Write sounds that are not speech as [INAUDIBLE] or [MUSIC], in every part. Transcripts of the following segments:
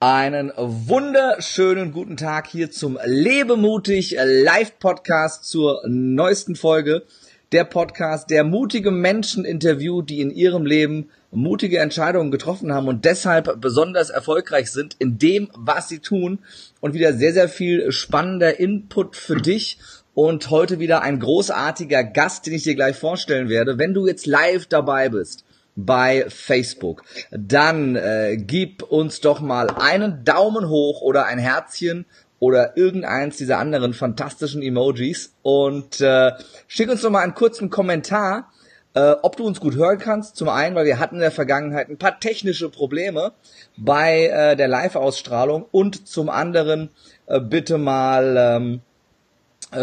Einen wunderschönen guten Tag hier zum Lebemutig Live Podcast zur neuesten Folge. Der Podcast, der mutige Menschen interviewt, die in ihrem Leben mutige Entscheidungen getroffen haben und deshalb besonders erfolgreich sind in dem, was sie tun. Und wieder sehr, sehr viel spannender Input für dich. Und heute wieder ein großartiger Gast, den ich dir gleich vorstellen werde. Wenn du jetzt live dabei bist, bei Facebook, dann äh, gib uns doch mal einen Daumen hoch oder ein Herzchen oder irgendeins dieser anderen fantastischen Emojis und äh, schick uns doch mal einen kurzen Kommentar, äh, ob du uns gut hören kannst. Zum einen, weil wir hatten in der Vergangenheit ein paar technische Probleme bei äh, der Live-Ausstrahlung und zum anderen äh, bitte mal ähm, äh,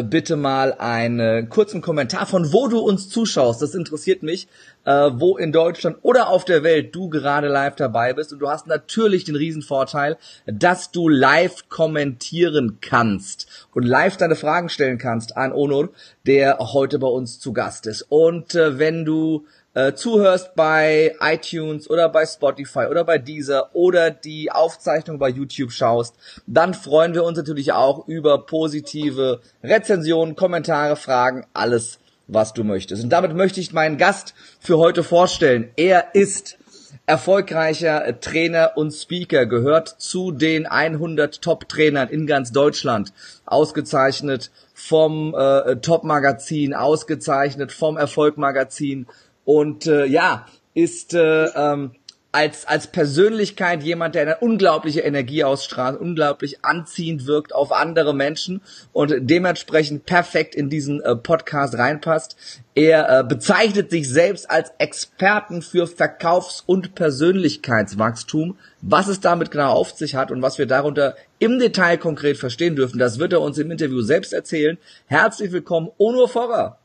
bitte mal einen kurzen Kommentar von wo du uns zuschaust. Das interessiert mich, äh, wo in Deutschland oder auf der Welt du gerade live dabei bist. Und du hast natürlich den Riesenvorteil, dass du live kommentieren kannst und live deine Fragen stellen kannst an Onur, der heute bei uns zu Gast ist. Und äh, wenn du äh, zuhörst bei iTunes oder bei Spotify oder bei Deezer oder die Aufzeichnung bei YouTube schaust, dann freuen wir uns natürlich auch über positive Rezensionen, Kommentare, Fragen, alles, was du möchtest. Und damit möchte ich meinen Gast für heute vorstellen. Er ist erfolgreicher Trainer und Speaker, gehört zu den 100 Top-Trainern in ganz Deutschland, ausgezeichnet vom äh, Top-Magazin, ausgezeichnet vom Erfolg-Magazin, und äh, ja, ist äh, ähm, als, als Persönlichkeit jemand, der eine unglaubliche Energie ausstrahlt, unglaublich anziehend wirkt auf andere Menschen und dementsprechend perfekt in diesen äh, Podcast reinpasst. Er äh, bezeichnet sich selbst als Experten für Verkaufs- und Persönlichkeitswachstum. Was es damit genau auf sich hat und was wir darunter im Detail konkret verstehen dürfen, das wird er uns im Interview selbst erzählen. Herzlich willkommen, Onur Forrer.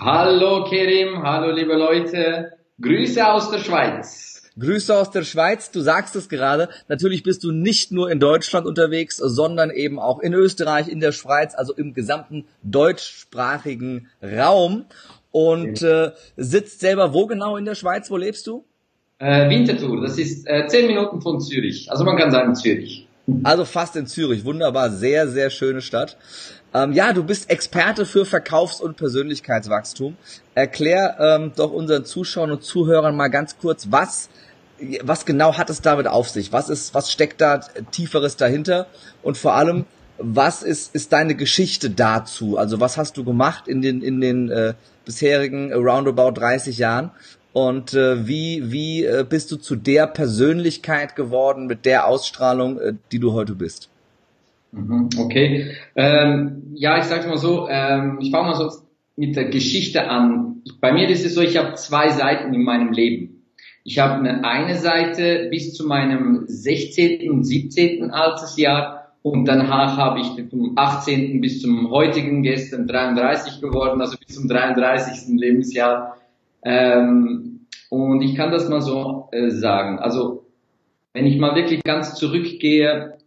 Hallo Kerim, hallo liebe Leute, Grüße aus der Schweiz. Grüße aus der Schweiz, du sagst es gerade, natürlich bist du nicht nur in Deutschland unterwegs, sondern eben auch in Österreich, in der Schweiz, also im gesamten deutschsprachigen Raum. Und äh, sitzt selber wo genau in der Schweiz, wo lebst du? Äh, Winterthur, das ist äh, zehn Minuten von Zürich, also man kann sagen Zürich. Also fast in Zürich, wunderbar, sehr, sehr schöne Stadt. Ähm, ja, du bist Experte für Verkaufs- und Persönlichkeitswachstum. Erklär ähm, doch unseren Zuschauern und Zuhörern mal ganz kurz, was was genau hat es damit auf sich? Was ist, was steckt da tieferes dahinter? Und vor allem, was ist, ist deine Geschichte dazu? Also was hast du gemacht in den, in den äh, bisherigen roundabout 30 Jahren? Und äh, wie, wie äh, bist du zu der Persönlichkeit geworden mit der Ausstrahlung, äh, die du heute bist? Mhm, okay. Ähm, ja, ich sage mal so, ähm, ich fange mal so mit der Geschichte an. Bei mir ist es so, ich habe zwei Seiten in meinem Leben. Ich habe eine, eine Seite bis zu meinem 16. und 17. Altersjahr und danach habe ich vom 18. bis zum heutigen, gestern 33 geworden, also bis zum 33. Lebensjahr. Ähm, und ich kann das mal so äh, sagen. Also wenn ich mal wirklich ganz zurückgehe,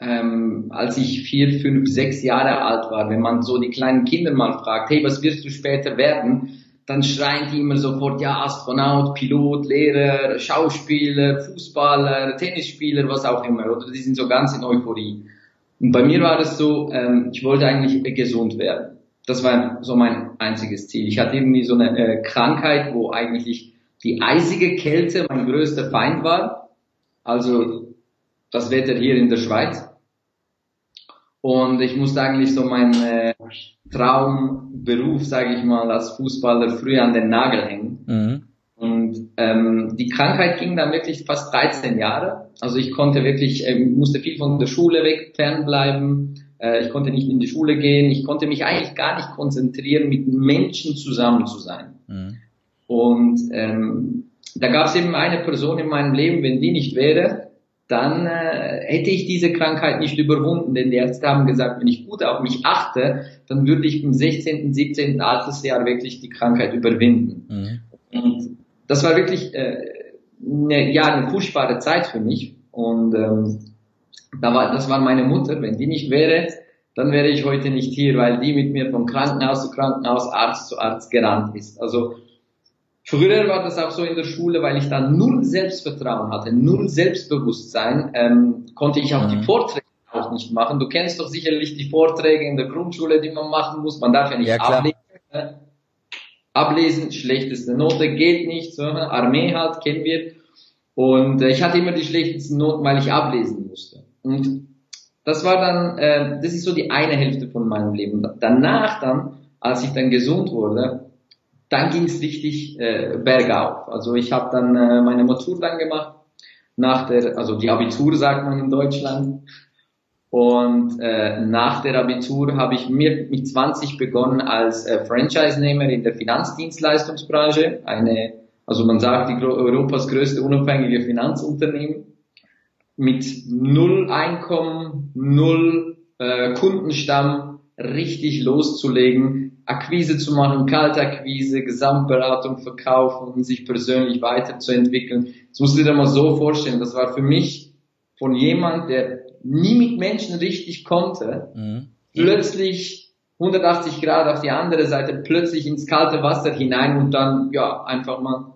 ähm, als ich vier, fünf, sechs Jahre alt war, wenn man so die kleinen Kinder mal fragt, hey, was wirst du später werden? Dann schreien die immer sofort, ja, Astronaut, Pilot, Lehrer, Schauspieler, Fußballer, Tennisspieler, was auch immer, oder? Die sind so ganz in Euphorie. Und bei mir war es so, ähm, ich wollte eigentlich gesund werden. Das war so mein einziges Ziel. Ich hatte irgendwie so eine äh, Krankheit, wo eigentlich die eisige Kälte mein größter Feind war. Also das Wetter hier in der Schweiz. Und ich musste eigentlich so meinen äh, Traumberuf, sage ich mal, als Fußballer früher an den Nagel hängen. Mhm. Und ähm, die Krankheit ging dann wirklich fast 13 Jahre. Also ich konnte wirklich, äh, musste viel von der Schule weg, fernbleiben. Äh, ich konnte nicht in die Schule gehen. Ich konnte mich eigentlich gar nicht konzentrieren, mit Menschen zusammen zu sein. Mhm. Und ähm, da gab es eben eine Person in meinem Leben, wenn die nicht wäre, dann äh, hätte ich diese Krankheit nicht überwunden, denn die Ärzte haben gesagt, wenn ich gut auf mich achte, dann würde ich im 16., 17. Altersjahr wirklich die Krankheit überwinden. Mhm. Und das war wirklich äh, eine, ja, eine furchtbare Zeit für mich. Und ähm, da war, das war meine Mutter. Wenn die nicht wäre, dann wäre ich heute nicht hier, weil die mit mir von Krankenhaus zu Krankenhaus, Arzt zu Arzt gerannt ist. Also Früher war das auch so in der Schule, weil ich da null Selbstvertrauen hatte, null Selbstbewusstsein, ähm, konnte ich auch mhm. die Vorträge auch nicht machen. Du kennst doch sicherlich die Vorträge in der Grundschule, die man machen muss. Man darf ja nicht ja, ablesen. Ne? Ablesen, schlechteste Note geht nicht. So, ne? Armee halt, kennen wir. Und äh, ich hatte immer die schlechtesten Noten, weil ich ablesen musste. Und das war dann, äh, das ist so die eine Hälfte von meinem Leben. Danach dann, als ich dann gesund wurde, dann ging es richtig äh, bergauf. Also ich habe dann äh, meine Matur dann gemacht, nach der, also die Abitur sagt man in Deutschland. Und äh, nach der Abitur habe ich mir mit 20 begonnen als äh, Franchise-Nehmer in der Finanzdienstleistungsbranche. Eine, also man sagt, die Europas größte unabhängige Finanzunternehmen mit null Einkommen, null äh, Kundenstamm richtig loszulegen, Akquise zu machen, Kaltakquise, Gesamtberatung verkaufen und sich persönlich weiterzuentwickeln. Das musst du dir mal so vorstellen. Das war für mich von jemand, der nie mit Menschen richtig konnte, mhm. plötzlich 180 Grad auf die andere Seite, plötzlich ins kalte Wasser hinein und dann ja einfach mal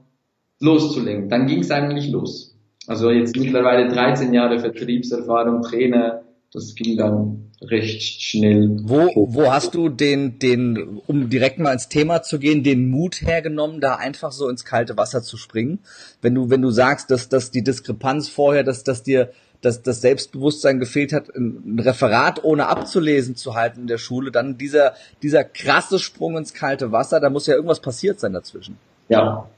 loszulegen. Dann ging es eigentlich los. Also jetzt mittlerweile 13 Jahre Vertriebserfahrung, Trainer, das ging dann recht schnell. Wo, wo hast du den, den, um direkt mal ins Thema zu gehen, den Mut hergenommen, da einfach so ins kalte Wasser zu springen? Wenn du, wenn du sagst, dass, dass die Diskrepanz vorher, dass, dass dir dass das Selbstbewusstsein gefehlt hat, ein Referat ohne abzulesen zu halten in der Schule, dann dieser, dieser krasse Sprung ins kalte Wasser, da muss ja irgendwas passiert sein dazwischen. Ja,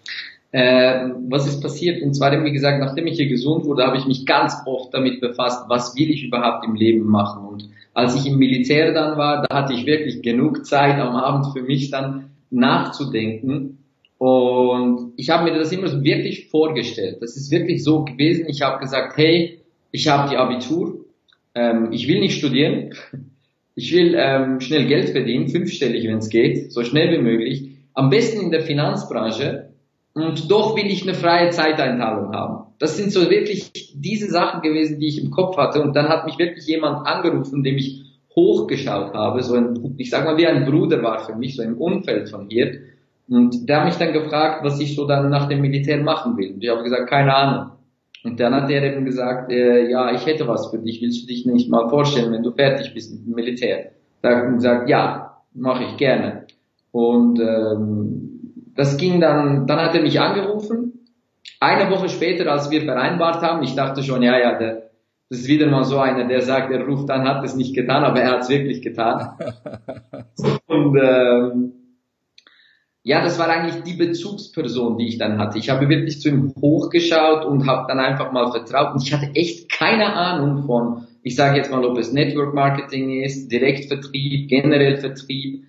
äh, was ist passiert? Und zwar, wie gesagt, nachdem ich hier gesund wurde, habe ich mich ganz oft damit befasst, was will ich überhaupt im Leben machen. Und als ich im Militär dann war, da hatte ich wirklich genug Zeit am Abend für mich dann nachzudenken. Und ich habe mir das immer wirklich vorgestellt. Das ist wirklich so gewesen. Ich habe gesagt, hey, ich habe die Abitur, ähm, ich will nicht studieren, [LAUGHS] ich will ähm, schnell Geld verdienen, fünfstellig, wenn es geht, so schnell wie möglich. Am besten in der Finanzbranche, und doch will ich eine freie Zeiteinteilung haben. Das sind so wirklich diese Sachen gewesen, die ich im Kopf hatte. Und dann hat mich wirklich jemand angerufen, dem ich hochgeschaut habe, so ein, ich sag mal, wie ein Bruder war für mich, so im Umfeld von hier. Und der hat mich dann gefragt, was ich so dann nach dem Militär machen will. Und ich habe gesagt, keine Ahnung. Und dann hat er eben gesagt, äh, ja, ich hätte was für dich, willst du dich nicht mal vorstellen, wenn du fertig bist mit dem Militär? Da hat er gesagt, ja, mache ich gerne. Und ähm, das ging dann, dann hat er mich angerufen. Eine Woche später, als wir vereinbart haben, ich dachte schon, ja, ja, der, das ist wieder mal so einer, der sagt, er ruft an, hat es nicht getan, aber er hat es wirklich getan. [LAUGHS] Und ähm, ja, das war eigentlich die Bezugsperson, die ich dann hatte. Ich habe wirklich zu ihm hochgeschaut und habe dann einfach mal vertraut. Und ich hatte echt keine Ahnung von, ich sage jetzt mal, ob es Network Marketing ist, Direktvertrieb, generell Vertrieb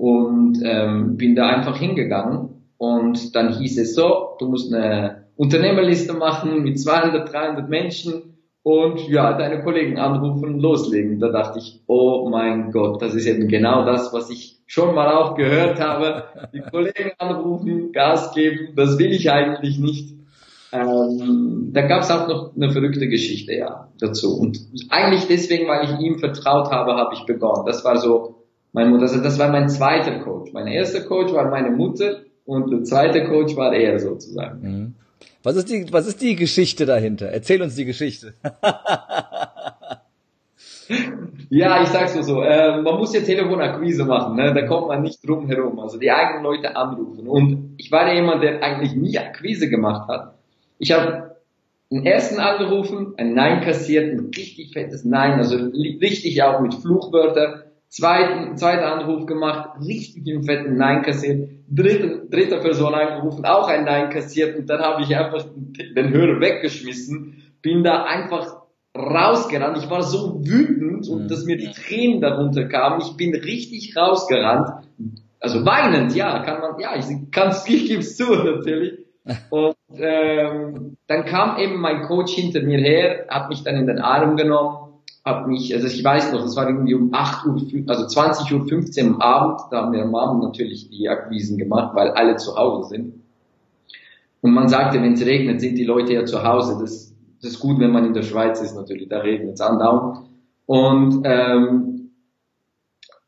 und ähm, bin da einfach hingegangen und dann hieß es so, du musst eine Unternehmerliste machen mit 200, 300 Menschen und ja, deine Kollegen anrufen, loslegen. Da dachte ich, oh mein Gott, das ist eben genau das, was ich schon mal auch gehört habe. Die Kollegen anrufen, Gas geben, das will ich eigentlich nicht. Ähm, da gab es auch noch eine verrückte Geschichte ja dazu. Und eigentlich deswegen, weil ich ihm vertraut habe, habe ich begonnen. Das war so mein Mutter, also das war mein zweiter Coach. Mein erster Coach war meine Mutter und der zweite Coach war er sozusagen. Mhm. Was ist die, was ist die Geschichte dahinter? Erzähl uns die Geschichte. [LAUGHS] ja, ich sag's nur so. Äh, man muss ja Telefonakquise machen, ne? da kommt man nicht drum herum. Also die eigenen Leute anrufen. Und ich war ja jemand, der eigentlich nie Akquise gemacht hat. Ich habe einen ersten angerufen, ein Nein kassiert, ein richtig fettes Nein, also richtig auch mit Fluchwörtern zweiten, zweiter Anruf gemacht, richtig im fetten Nein kassiert, dritte, dritte Person angerufen, auch ein Nein kassiert und dann habe ich einfach den Hörer weggeschmissen, bin da einfach rausgerannt. Ich war so wütend und mhm. dass mir die Tränen darunter kamen. Ich bin richtig rausgerannt. Also weinend, ja, kann man, ja, ich kann's, [LAUGHS] ich gib's zu natürlich. [LAUGHS] Und ähm, dann kam eben mein Coach hinter mir her, hat mich dann in den Arm genommen habe mich, also ich weiß noch, es war irgendwie um 8 Uhr, also 20 Uhr 15 am Abend, da haben wir am Abend natürlich die Akquisen gemacht, weil alle zu Hause sind. Und man sagte, wenn es regnet, sind die Leute ja zu Hause. Das, das ist gut, wenn man in der Schweiz ist natürlich, da regnet es andauernd. Und ähm,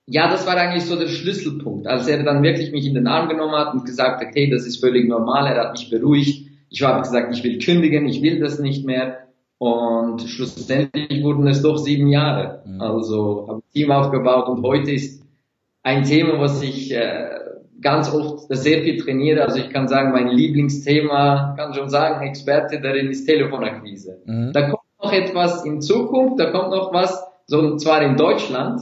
ja, das war eigentlich so der Schlüsselpunkt, als er dann wirklich mich in den Arm genommen hat und gesagt hat, hey, das ist völlig normal, er hat mich beruhigt. Ich habe gesagt, ich will kündigen, ich will das nicht mehr. Und schlussendlich wurden es doch sieben Jahre. Mhm. Also habe ein Team aufgebaut und heute ist ein Thema, was ich äh, ganz oft sehr viel trainiere. Also ich kann sagen, mein Lieblingsthema, kann schon sagen, Experte darin ist Telefonakquise. Mhm. Da kommt noch etwas in Zukunft, da kommt noch was, so und zwar in Deutschland,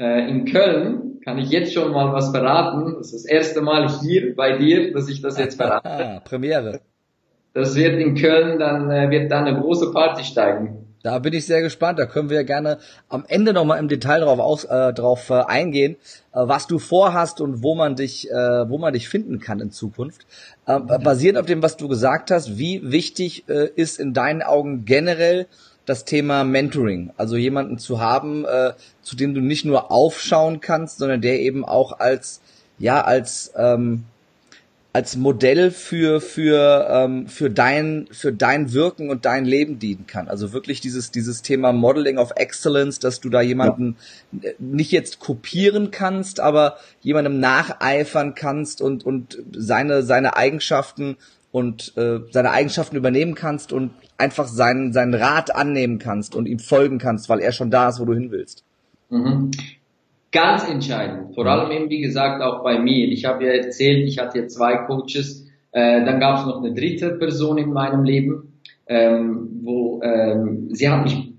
äh, in Köln, kann ich jetzt schon mal was verraten. Das ist das erste Mal hier bei dir, dass ich das jetzt verrate. Ah, [LAUGHS] Premiere. Das wird in Köln, dann äh, wird da eine große Party steigen. Da bin ich sehr gespannt. Da können wir gerne am Ende nochmal im Detail drauf, aus, äh, drauf äh, eingehen, äh, was du vorhast und wo man dich, äh, wo man dich finden kann in Zukunft. Äh, basierend auf dem, was du gesagt hast, wie wichtig äh, ist in deinen Augen generell das Thema Mentoring? Also jemanden zu haben, äh, zu dem du nicht nur aufschauen kannst, sondern der eben auch als ja als ähm, als Modell für für ähm, für dein für dein Wirken und dein Leben dienen kann. Also wirklich dieses dieses Thema Modeling of Excellence, dass du da jemanden ja. nicht jetzt kopieren kannst, aber jemandem nacheifern kannst und und seine seine Eigenschaften und äh, seine Eigenschaften übernehmen kannst und einfach seinen seinen Rat annehmen kannst und ihm folgen kannst, weil er schon da ist, wo du hin willst. Mhm. Ganz entscheidend. Vor allem eben, wie gesagt, auch bei mir. Ich habe ja erzählt, ich hatte zwei Coaches. Äh, dann gab es noch eine dritte Person in meinem Leben, ähm, wo ähm, sie hat mich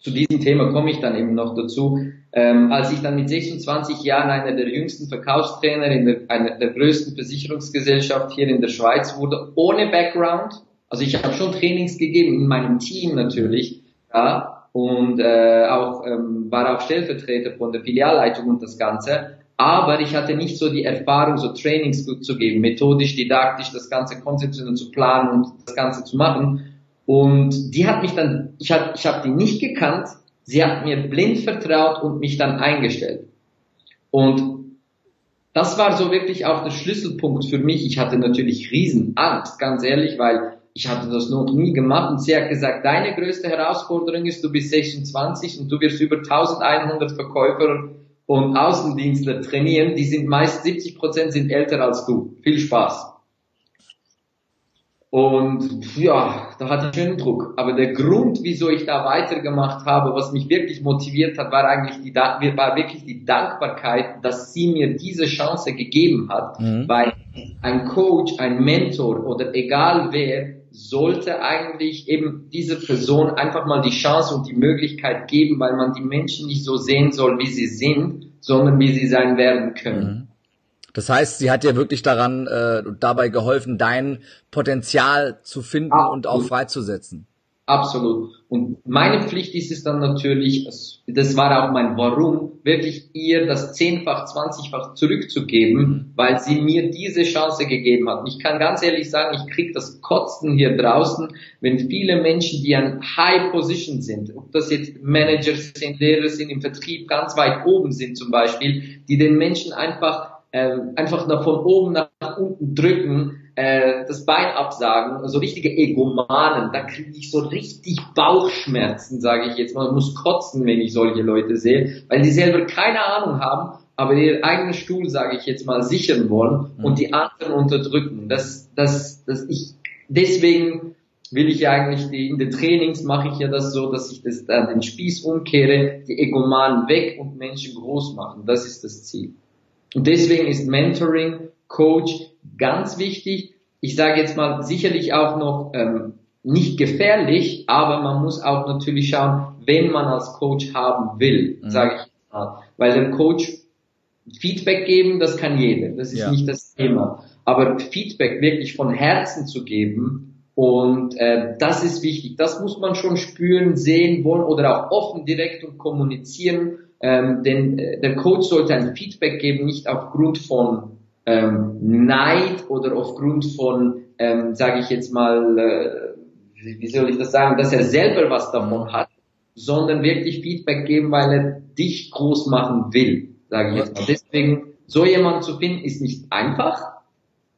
zu diesem Thema komme ich dann eben noch dazu. Ähm, als ich dann mit 26 Jahren einer der jüngsten Verkaufstrainer in der, einer der größten Versicherungsgesellschaft hier in der Schweiz wurde, ohne Background. Also ich habe schon Trainings gegeben in meinem Team natürlich, ja, und äh, auch ähm, war auch Stellvertreter von der Filialleitung und das Ganze. Aber ich hatte nicht so die Erfahrung, so Trainings gut zu geben, methodisch, didaktisch das Ganze konzeptionell zu planen und das Ganze zu machen. Und die hat mich dann, ich habe ich hab die nicht gekannt, sie hat mir blind vertraut und mich dann eingestellt. Und das war so wirklich auch der Schlüsselpunkt für mich. Ich hatte natürlich Riesenangst, ganz ehrlich, weil ich hatte das noch nie gemacht und sie hat gesagt, deine größte Herausforderung ist, du bist 26 und du wirst über 1100 Verkäufer und Außendienstler trainieren, die sind meist 70 Prozent sind älter als du. Viel Spaß. Und ja, da hatte ich schönen Druck. Aber der Grund, wieso ich da weitergemacht habe, was mich wirklich motiviert hat, war eigentlich die, war wirklich die Dankbarkeit, dass sie mir diese Chance gegeben hat. Mhm. Weil ein Coach, ein Mentor oder egal wer, sollte eigentlich eben diese Person einfach mal die Chance und die Möglichkeit geben, weil man die Menschen nicht so sehen soll, wie sie sind, sondern wie sie sein werden können. Mhm. Das heißt, sie hat dir wirklich daran äh, dabei geholfen, dein Potenzial zu finden Absolut. und auch freizusetzen. Absolut. Und meine Pflicht ist es dann natürlich, das war auch mein Warum, wirklich ihr das zehnfach, zwanzigfach zurückzugeben, mhm. weil sie mir diese Chance gegeben hat. Und ich kann ganz ehrlich sagen, ich krieg das Kotzen hier draußen, wenn viele Menschen, die an High Position sind, ob das jetzt Manager sind, Lehrer sind, im Vertrieb ganz weit oben sind zum Beispiel, die den Menschen einfach äh, einfach nach von oben nach unten drücken, äh, das Bein absagen, so richtige Egomanen, da kriege ich so richtig Bauchschmerzen, sage ich jetzt mal, muss kotzen, wenn ich solche Leute sehe, weil die selber keine Ahnung haben, aber ihren eigenen Stuhl, sage ich jetzt mal, sichern wollen mhm. und die anderen unterdrücken. Das, das, das ich, deswegen will ich ja eigentlich die, in den Trainings mache ich ja das so, dass ich das dann den Spieß umkehre, die Egomanen weg und Menschen groß machen. Das ist das Ziel. Und deswegen ist Mentoring, Coach ganz wichtig. Ich sage jetzt mal sicherlich auch noch ähm, nicht gefährlich, aber man muss auch natürlich schauen, wenn man als Coach haben will, mhm. sage ich mal. Weil der Coach Feedback geben, das kann jeder, das ist ja. nicht das Thema. Aber Feedback wirklich von Herzen zu geben und äh, das ist wichtig. Das muss man schon spüren, sehen wollen oder auch offen direkt und kommunizieren ähm, denn äh, der Coach sollte ein Feedback geben, nicht aufgrund von ähm, Neid oder aufgrund von, ähm, sage ich jetzt mal, äh, wie soll ich das sagen, dass er selber was davon hat, sondern wirklich Feedback geben, weil er dich groß machen will, sage ich jetzt mal. Deswegen, so jemand zu finden, ist nicht einfach,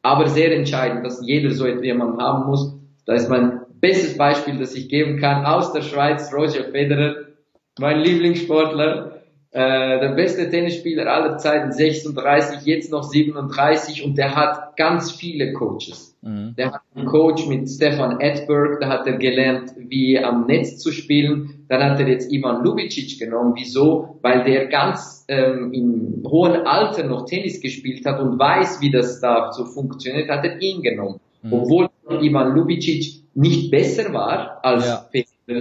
aber sehr entscheidend, dass jeder so jemand haben muss. Da ist mein bestes Beispiel, das ich geben kann, aus der Schweiz, Roger Federer, mein Lieblingssportler, äh, der beste Tennisspieler aller Zeiten, 36, jetzt noch 37 und der hat ganz viele Coaches. Mhm. Der hat einen Coach mit Stefan Edberg, da hat er gelernt, wie am Netz zu spielen. Dann hat er jetzt Ivan Lubicic genommen. Wieso? Weil der ganz ähm, im hohen Alter noch Tennis gespielt hat und weiß, wie das da so funktioniert, hat er ihn genommen. Mhm. Obwohl Ivan Lubicic nicht besser war als ja.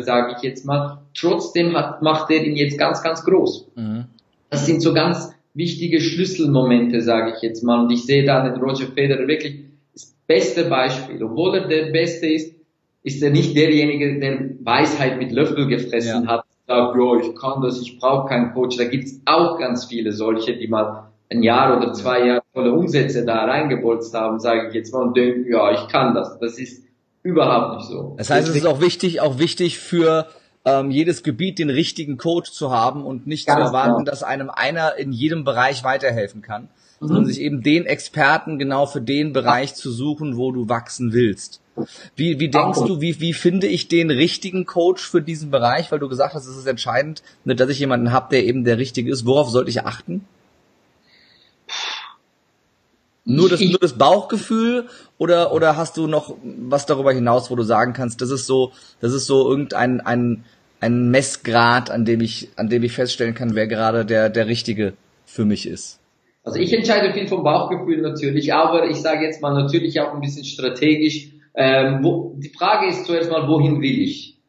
Sage ich jetzt mal. Trotzdem hat, macht er ihn jetzt ganz, ganz groß. Mhm. Das sind so ganz wichtige Schlüsselmomente, sage ich jetzt mal. Und ich sehe da den Roger Federer wirklich das beste Beispiel. Obwohl er der Beste ist, ist er nicht derjenige, der Weisheit mit Löffel gefressen ja. hat, sagt, ja, ich kann das, ich brauche keinen Coach. Da gibt es auch ganz viele solche, die mal ein Jahr oder zwei Jahre tolle Umsätze da reingebolzt haben, sage ich jetzt mal, und denken, ja, ich kann das. Das ist überhaupt nicht so. Das heißt, es ist auch wichtig, auch wichtig für ähm, jedes Gebiet den richtigen Coach zu haben und nicht Ganz zu erwarten, genau. dass einem einer in jedem Bereich weiterhelfen kann, mhm. sondern sich eben den Experten genau für den Bereich zu suchen, wo du wachsen willst. Wie, wie denkst du, wie, wie finde ich den richtigen Coach für diesen Bereich? Weil du gesagt hast, es ist entscheidend, ne, dass ich jemanden habe, der eben der Richtige ist. Worauf sollte ich achten? Nur das, nur das Bauchgefühl oder, oder hast du noch was darüber hinaus, wo du sagen kannst, das ist so, das ist so irgendein ein, ein Messgrad, an dem ich, an dem ich feststellen kann, wer gerade der, der Richtige für mich ist? Also ich entscheide viel vom Bauchgefühl natürlich, aber ich sage jetzt mal natürlich auch ein bisschen strategisch. Ähm, wo, die Frage ist zuerst mal, wohin will ich?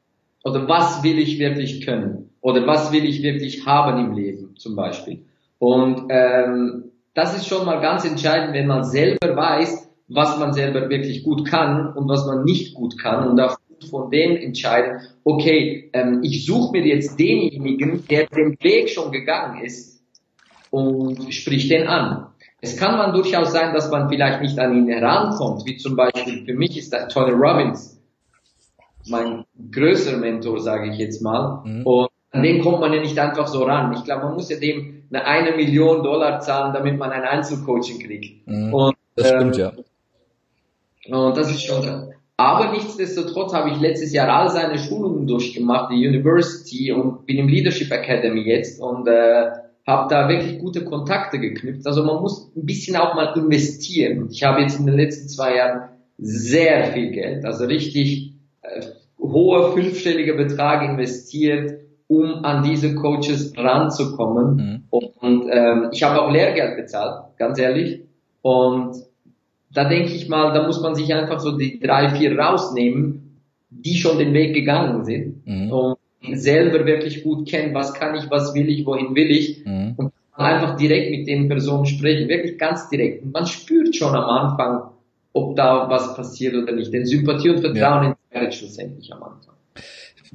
Oder was will ich wirklich können? Oder was will ich wirklich haben im Leben zum Beispiel? Und ähm, das ist schon mal ganz entscheidend, wenn man selber weiß, was man selber wirklich gut kann und was man nicht gut kann und darf von dem entscheiden, okay, ähm, ich suche mir jetzt denjenigen, der den Weg schon gegangen ist und sprich den an. Es kann man durchaus sein, dass man vielleicht nicht an ihn herankommt, wie zum Beispiel für mich ist Tony Robbins mein größter Mentor, sage ich jetzt mal. Mhm. Und an den kommt man ja nicht einfach so ran. Ich glaube, man muss ja dem eine eine Million Dollar zahlen, damit man ein Einzelcoaching kriegt. Mhm. Und, das stimmt, ähm, ja. Und das ist schon. Aber nichtsdestotrotz habe ich letztes Jahr all seine Schulungen durchgemacht, die University und bin im Leadership Academy jetzt und äh, habe da wirklich gute Kontakte geknüpft. Also man muss ein bisschen auch mal investieren. Ich habe jetzt in den letzten zwei Jahren sehr viel Geld, also richtig äh, hoher fünfstelliger Betrag investiert um an diese Coaches ranzukommen. Mhm. Und ähm, ich habe auch Lehrgeld bezahlt, ganz ehrlich. Und da denke ich mal, da muss man sich einfach so die drei, vier rausnehmen, die schon den Weg gegangen sind mhm. und selber wirklich gut kennen, was kann ich, was will ich, wohin will ich mhm. und einfach direkt mit den Personen sprechen, wirklich ganz direkt. Und man spürt schon am Anfang, ob da was passiert oder nicht. Denn Sympathie und Vertrauen ja. entscheidet schlussendlich am Anfang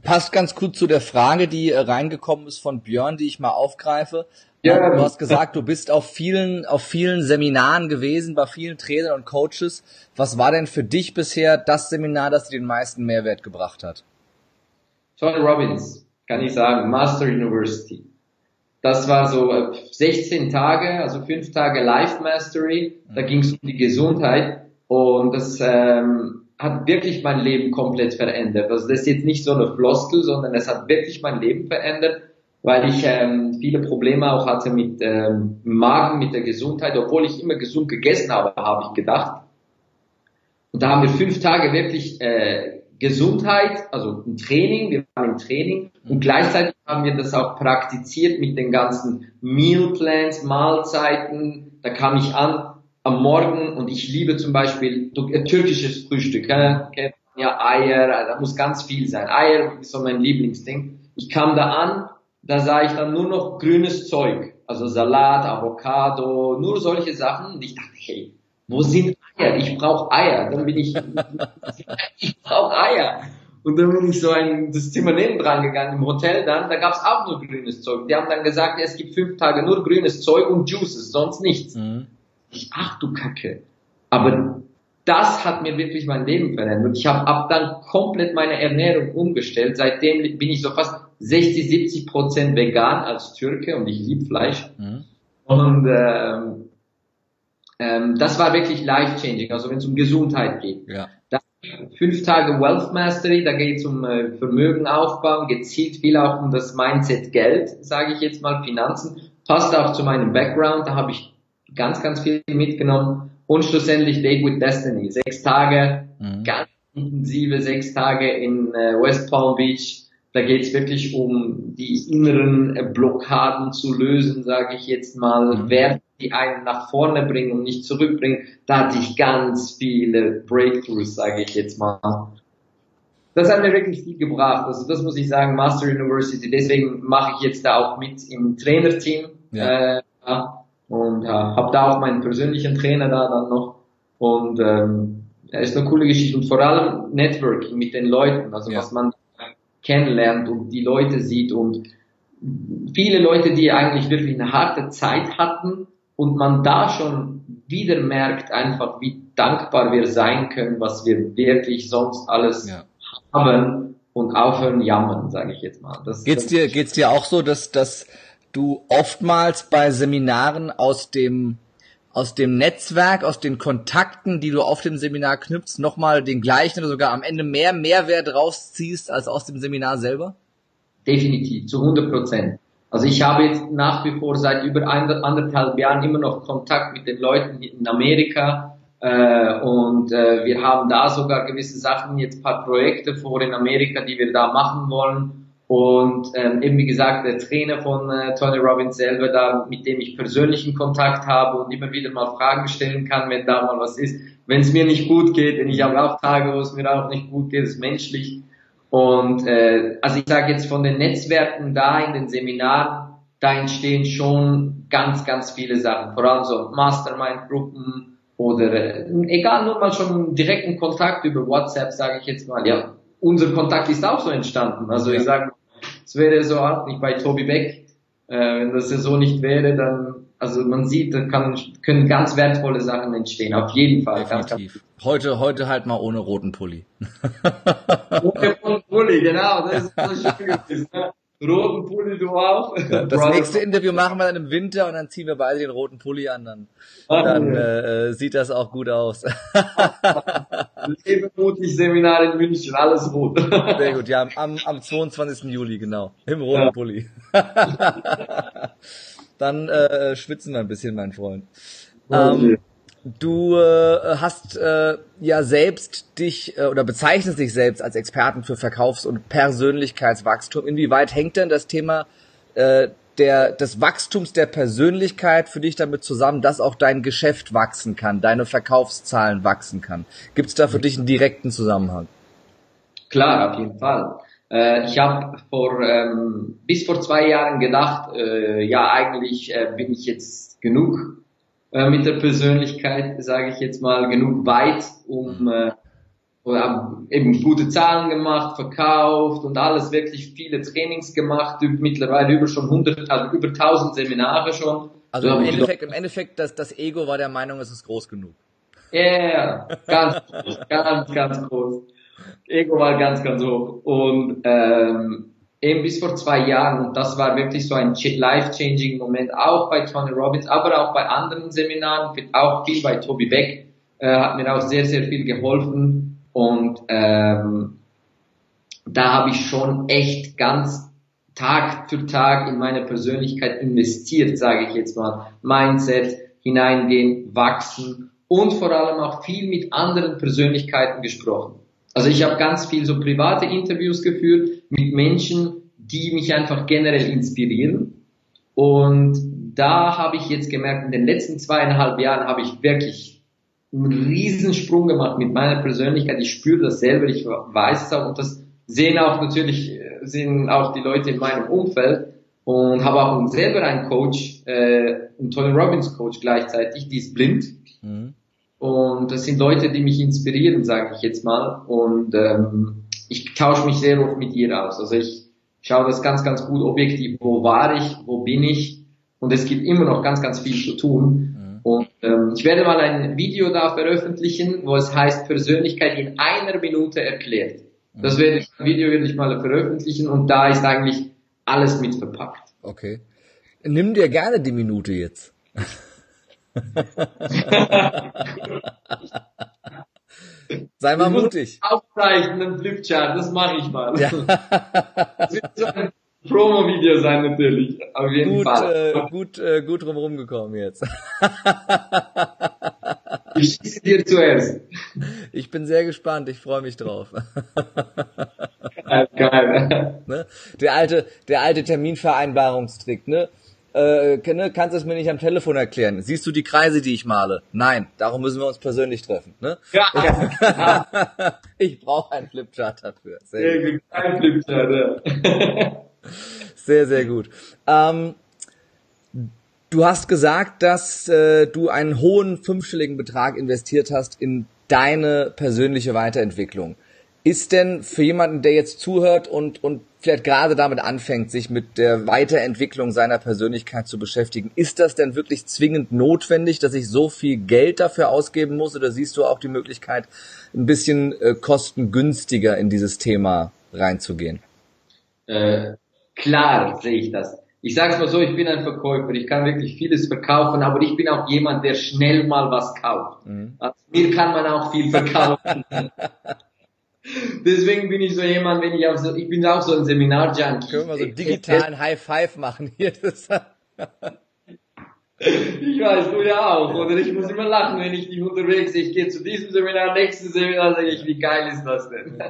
passt ganz gut zu der Frage, die äh, reingekommen ist von Björn, die ich mal aufgreife. Ja. Du hast gesagt, du bist auf vielen, auf vielen Seminaren gewesen, bei vielen Trainern und Coaches. Was war denn für dich bisher das Seminar, das dir den meisten Mehrwert gebracht hat? Tony Robbins, kann ich sagen, Master University. Das war so 16 äh, Tage, also 5 Tage Life Mastery. Da ging es um die Gesundheit und das ähm, hat wirklich mein Leben komplett verändert. Also das ist jetzt nicht so eine Floskel, sondern es hat wirklich mein Leben verändert, weil ich ähm, viele Probleme auch hatte mit ähm, Magen, mit der Gesundheit, obwohl ich immer gesund gegessen habe, habe ich gedacht. Und da haben wir fünf Tage wirklich äh, Gesundheit, also ein Training, wir waren im Training und gleichzeitig haben wir das auch praktiziert mit den ganzen Mealplans, Mahlzeiten. Da kam ich an, am Morgen und ich liebe zum Beispiel äh, türkisches Frühstück. Ja, ja Eier, da muss ganz viel sein. Eier ist so mein Lieblingsding. Ich kam da an, da sah ich dann nur noch grünes Zeug, also Salat, Avocado, nur solche Sachen. Und ich dachte, hey, wo sind Eier? Ich brauche Eier. Dann bin ich, [LAUGHS] ich brauche Eier. Und dann bin ich so ein, das Zimmer neben dran gegangen im Hotel dann, da gab's auch nur grünes Zeug. Die haben dann gesagt, es gibt fünf Tage nur grünes Zeug und Juices, sonst nichts. Mhm ich, ach du Kacke. Aber das hat mir wirklich mein Leben verändert. Ich habe ab dann komplett meine Ernährung umgestellt. Seitdem bin ich so fast 60, 70 Prozent vegan als Türke und ich liebe Fleisch. Mhm. Und ähm, ähm, das war wirklich life-changing, also wenn es um Gesundheit geht. Ja. Da habe fünf Tage Wealth Mastery, da geht es um äh, Vermögen aufbauen, gezielt viel auch um das Mindset Geld, sage ich jetzt mal, Finanzen. Passt auch zu meinem Background, da habe ich ganz, ganz viel mitgenommen. Und schlussendlich Date with Destiny, sechs Tage, mhm. ganz intensive sechs Tage in äh, West Palm Beach. Da geht es wirklich um die inneren äh, Blockaden zu lösen, sage ich jetzt mal, mhm. Werte, die einen nach vorne bringen und nicht zurückbringen. Da hatte ich ganz viele Breakthroughs, sage ich jetzt mal. Das hat mir wirklich viel gebracht. Also das muss ich sagen, Master University. Deswegen mache ich jetzt da auch mit im Trainerteam. Ja. Äh. Und ja, habe da auch meinen persönlichen Trainer da dann noch. Und ähm, ja, ist eine coole Geschichte. Und vor allem Networking mit den Leuten, also ja. was man kennenlernt und die Leute sieht und viele Leute, die eigentlich wirklich eine harte Zeit hatten und man da schon wieder merkt einfach, wie dankbar wir sein können, was wir wirklich sonst alles ja. haben und aufhören jammern, sage ich jetzt mal. Das, geht's dir geht's dir auch so, dass dass du oftmals bei Seminaren aus dem aus dem Netzwerk, aus den Kontakten, die du auf dem Seminar knüpfst, nochmal den gleichen oder sogar am Ende mehr Mehrwert rausziehst als aus dem Seminar selber? Definitiv, zu 100 Prozent. Also ich habe jetzt nach wie vor seit über anderthalb Jahren immer noch Kontakt mit den Leuten in Amerika äh, und äh, wir haben da sogar gewisse Sachen, jetzt paar Projekte vor in Amerika, die wir da machen wollen und ähm, eben wie gesagt, der Trainer von äh, Tony Robbins selber da, mit dem ich persönlichen Kontakt habe und immer wieder mal Fragen stellen kann, wenn da mal was ist. Wenn es mir nicht gut geht, denn ich habe auch Tage, wo es mir auch nicht gut geht, ist menschlich. Und äh, also ich sage jetzt von den Netzwerken da in den Seminaren, da entstehen schon ganz, ganz viele Sachen. Vor allem so Mastermind-Gruppen oder äh, egal, nur mal schon direkten Kontakt über WhatsApp, sage ich jetzt mal. Ja, unser Kontakt ist auch so entstanden. Also ich sage, es wäre so nicht bei Tobi Beck. Äh, wenn das ja so nicht wäre, dann, also man sieht, da kann, können ganz wertvolle Sachen entstehen, auf jeden Fall. Definitiv. Heute, heute halt mal ohne roten Pulli. ohne roten Pulli, genau, das ist so schön gewesen. Ne? Roten Pulli, du auch. Ja, das nächste Interview machen wir dann im Winter und dann ziehen wir beide den roten Pulli an. Dann, Ach, dann ja. äh, sieht das auch gut aus. [LAUGHS] Lebe mutig Seminar in München, alles rot. [LAUGHS] Sehr gut, ja, am, am 22. Juli, genau. Im roten ja. Pulli. [LAUGHS] dann äh, schwitzen wir ein bisschen, mein Freund. Okay. Ähm, Du äh, hast äh, ja selbst dich äh, oder bezeichnest dich selbst als Experten für Verkaufs- und Persönlichkeitswachstum. Inwieweit hängt denn das Thema äh, der, des Wachstums der Persönlichkeit für dich damit zusammen, dass auch dein Geschäft wachsen kann, deine Verkaufszahlen wachsen kann? Gibt es da für dich einen direkten Zusammenhang? Klar, auf jeden Fall. Äh, ich habe vor ähm, bis vor zwei Jahren gedacht, äh, ja eigentlich äh, bin ich jetzt genug äh, mit der Persönlichkeit, sage ich jetzt mal, genug weit, um mhm. äh, oder eben gute Zahlen gemacht, verkauft und alles wirklich viele Trainings gemacht, mittlerweile über schon 100, also über 1000 Seminare schon. Also im Endeffekt, im Endeffekt, das, das Ego war der Meinung, es ist groß genug. Ja, yeah, ganz, ganz, ganz groß. Ego war ganz, ganz hoch. Und ähm, eben bis vor zwei Jahren. Und das war wirklich so ein life-changing Moment, auch bei Tony Robbins, aber auch bei anderen Seminaren, auch viel bei Toby Beck, äh, hat mir auch sehr, sehr viel geholfen. Und ähm, da habe ich schon echt ganz Tag für Tag in meine Persönlichkeit investiert, sage ich jetzt mal. Mindset, hineingehen, wachsen und vor allem auch viel mit anderen Persönlichkeiten gesprochen. Also ich habe ganz viel so private Interviews geführt mit Menschen, die mich einfach generell inspirieren. Und da habe ich jetzt gemerkt, in den letzten zweieinhalb Jahren habe ich wirklich einen Riesensprung gemacht mit meiner Persönlichkeit. Ich spüre das selber, ich weiß es auch und das sehen auch natürlich, sehen auch die Leute in meinem Umfeld und habe auch selber einen Coach, äh, einen Tony Robbins Coach gleichzeitig, die ist blind. Mhm. Und das sind Leute, die mich inspirieren, sage ich jetzt mal. Und ähm, ich tausche mich sehr oft mit ihr aus. Also ich schaue das ganz, ganz gut objektiv. Wo war ich? Wo bin ich? Und es gibt immer noch ganz, ganz viel zu tun. Mhm. Und ähm, ich werde mal ein Video da veröffentlichen, wo es heißt Persönlichkeit in einer Minute erklärt. Mhm. Das werde ich, Video werde ich mal veröffentlichen und da ist eigentlich alles mit verpackt. Okay. Nimm dir gerne die Minute jetzt. [LAUGHS] [LAUGHS] Sei mal mutig. Aufzeichnen, einen Flipchart, das mache ich mal. Ja. [LAUGHS] das wird so ein Promo-Video sein natürlich, auf jeden gut, Fall. Äh, gut, äh, gut drumherum gekommen jetzt. [LAUGHS] ich schieße dir zuerst. Ich bin sehr gespannt, ich freue mich drauf. Geil, geil. [LAUGHS] Ne? Der alte, der alte Terminvereinbarungstrick, ne? Äh, ne, kannst du es mir nicht am Telefon erklären? Siehst du die Kreise, die ich male? Nein, darum müssen wir uns persönlich treffen. Ne? Ja. [LAUGHS] ich brauche einen Flipchart dafür. Sehr, sehr gut. Ein Flipchart, ja. [LAUGHS] sehr, sehr gut. Ähm, du hast gesagt, dass äh, du einen hohen fünfstelligen Betrag investiert hast in deine persönliche Weiterentwicklung. Ist denn für jemanden, der jetzt zuhört und, und vielleicht gerade damit anfängt, sich mit der Weiterentwicklung seiner Persönlichkeit zu beschäftigen, ist das denn wirklich zwingend notwendig, dass ich so viel Geld dafür ausgeben muss oder siehst du auch die Möglichkeit, ein bisschen äh, kostengünstiger in dieses Thema reinzugehen? Äh, klar sehe ich das. Ich sage es mal so, ich bin ein Verkäufer, ich kann wirklich vieles verkaufen, aber ich bin auch jemand, der schnell mal was kauft. Mhm. Also mir kann man auch viel verkaufen. [LAUGHS] Deswegen bin ich so jemand, wenn ich auch so, ich bin auch so ein Seminar-Junkie. Können wir so digitalen High Five machen hier? [LAUGHS] ich weiß, du ja auch. Oder ich muss immer lachen, wenn ich dich unterwegs sehe. Ich gehe zu diesem Seminar, nächsten Seminar, sage ich, wie geil ist das denn?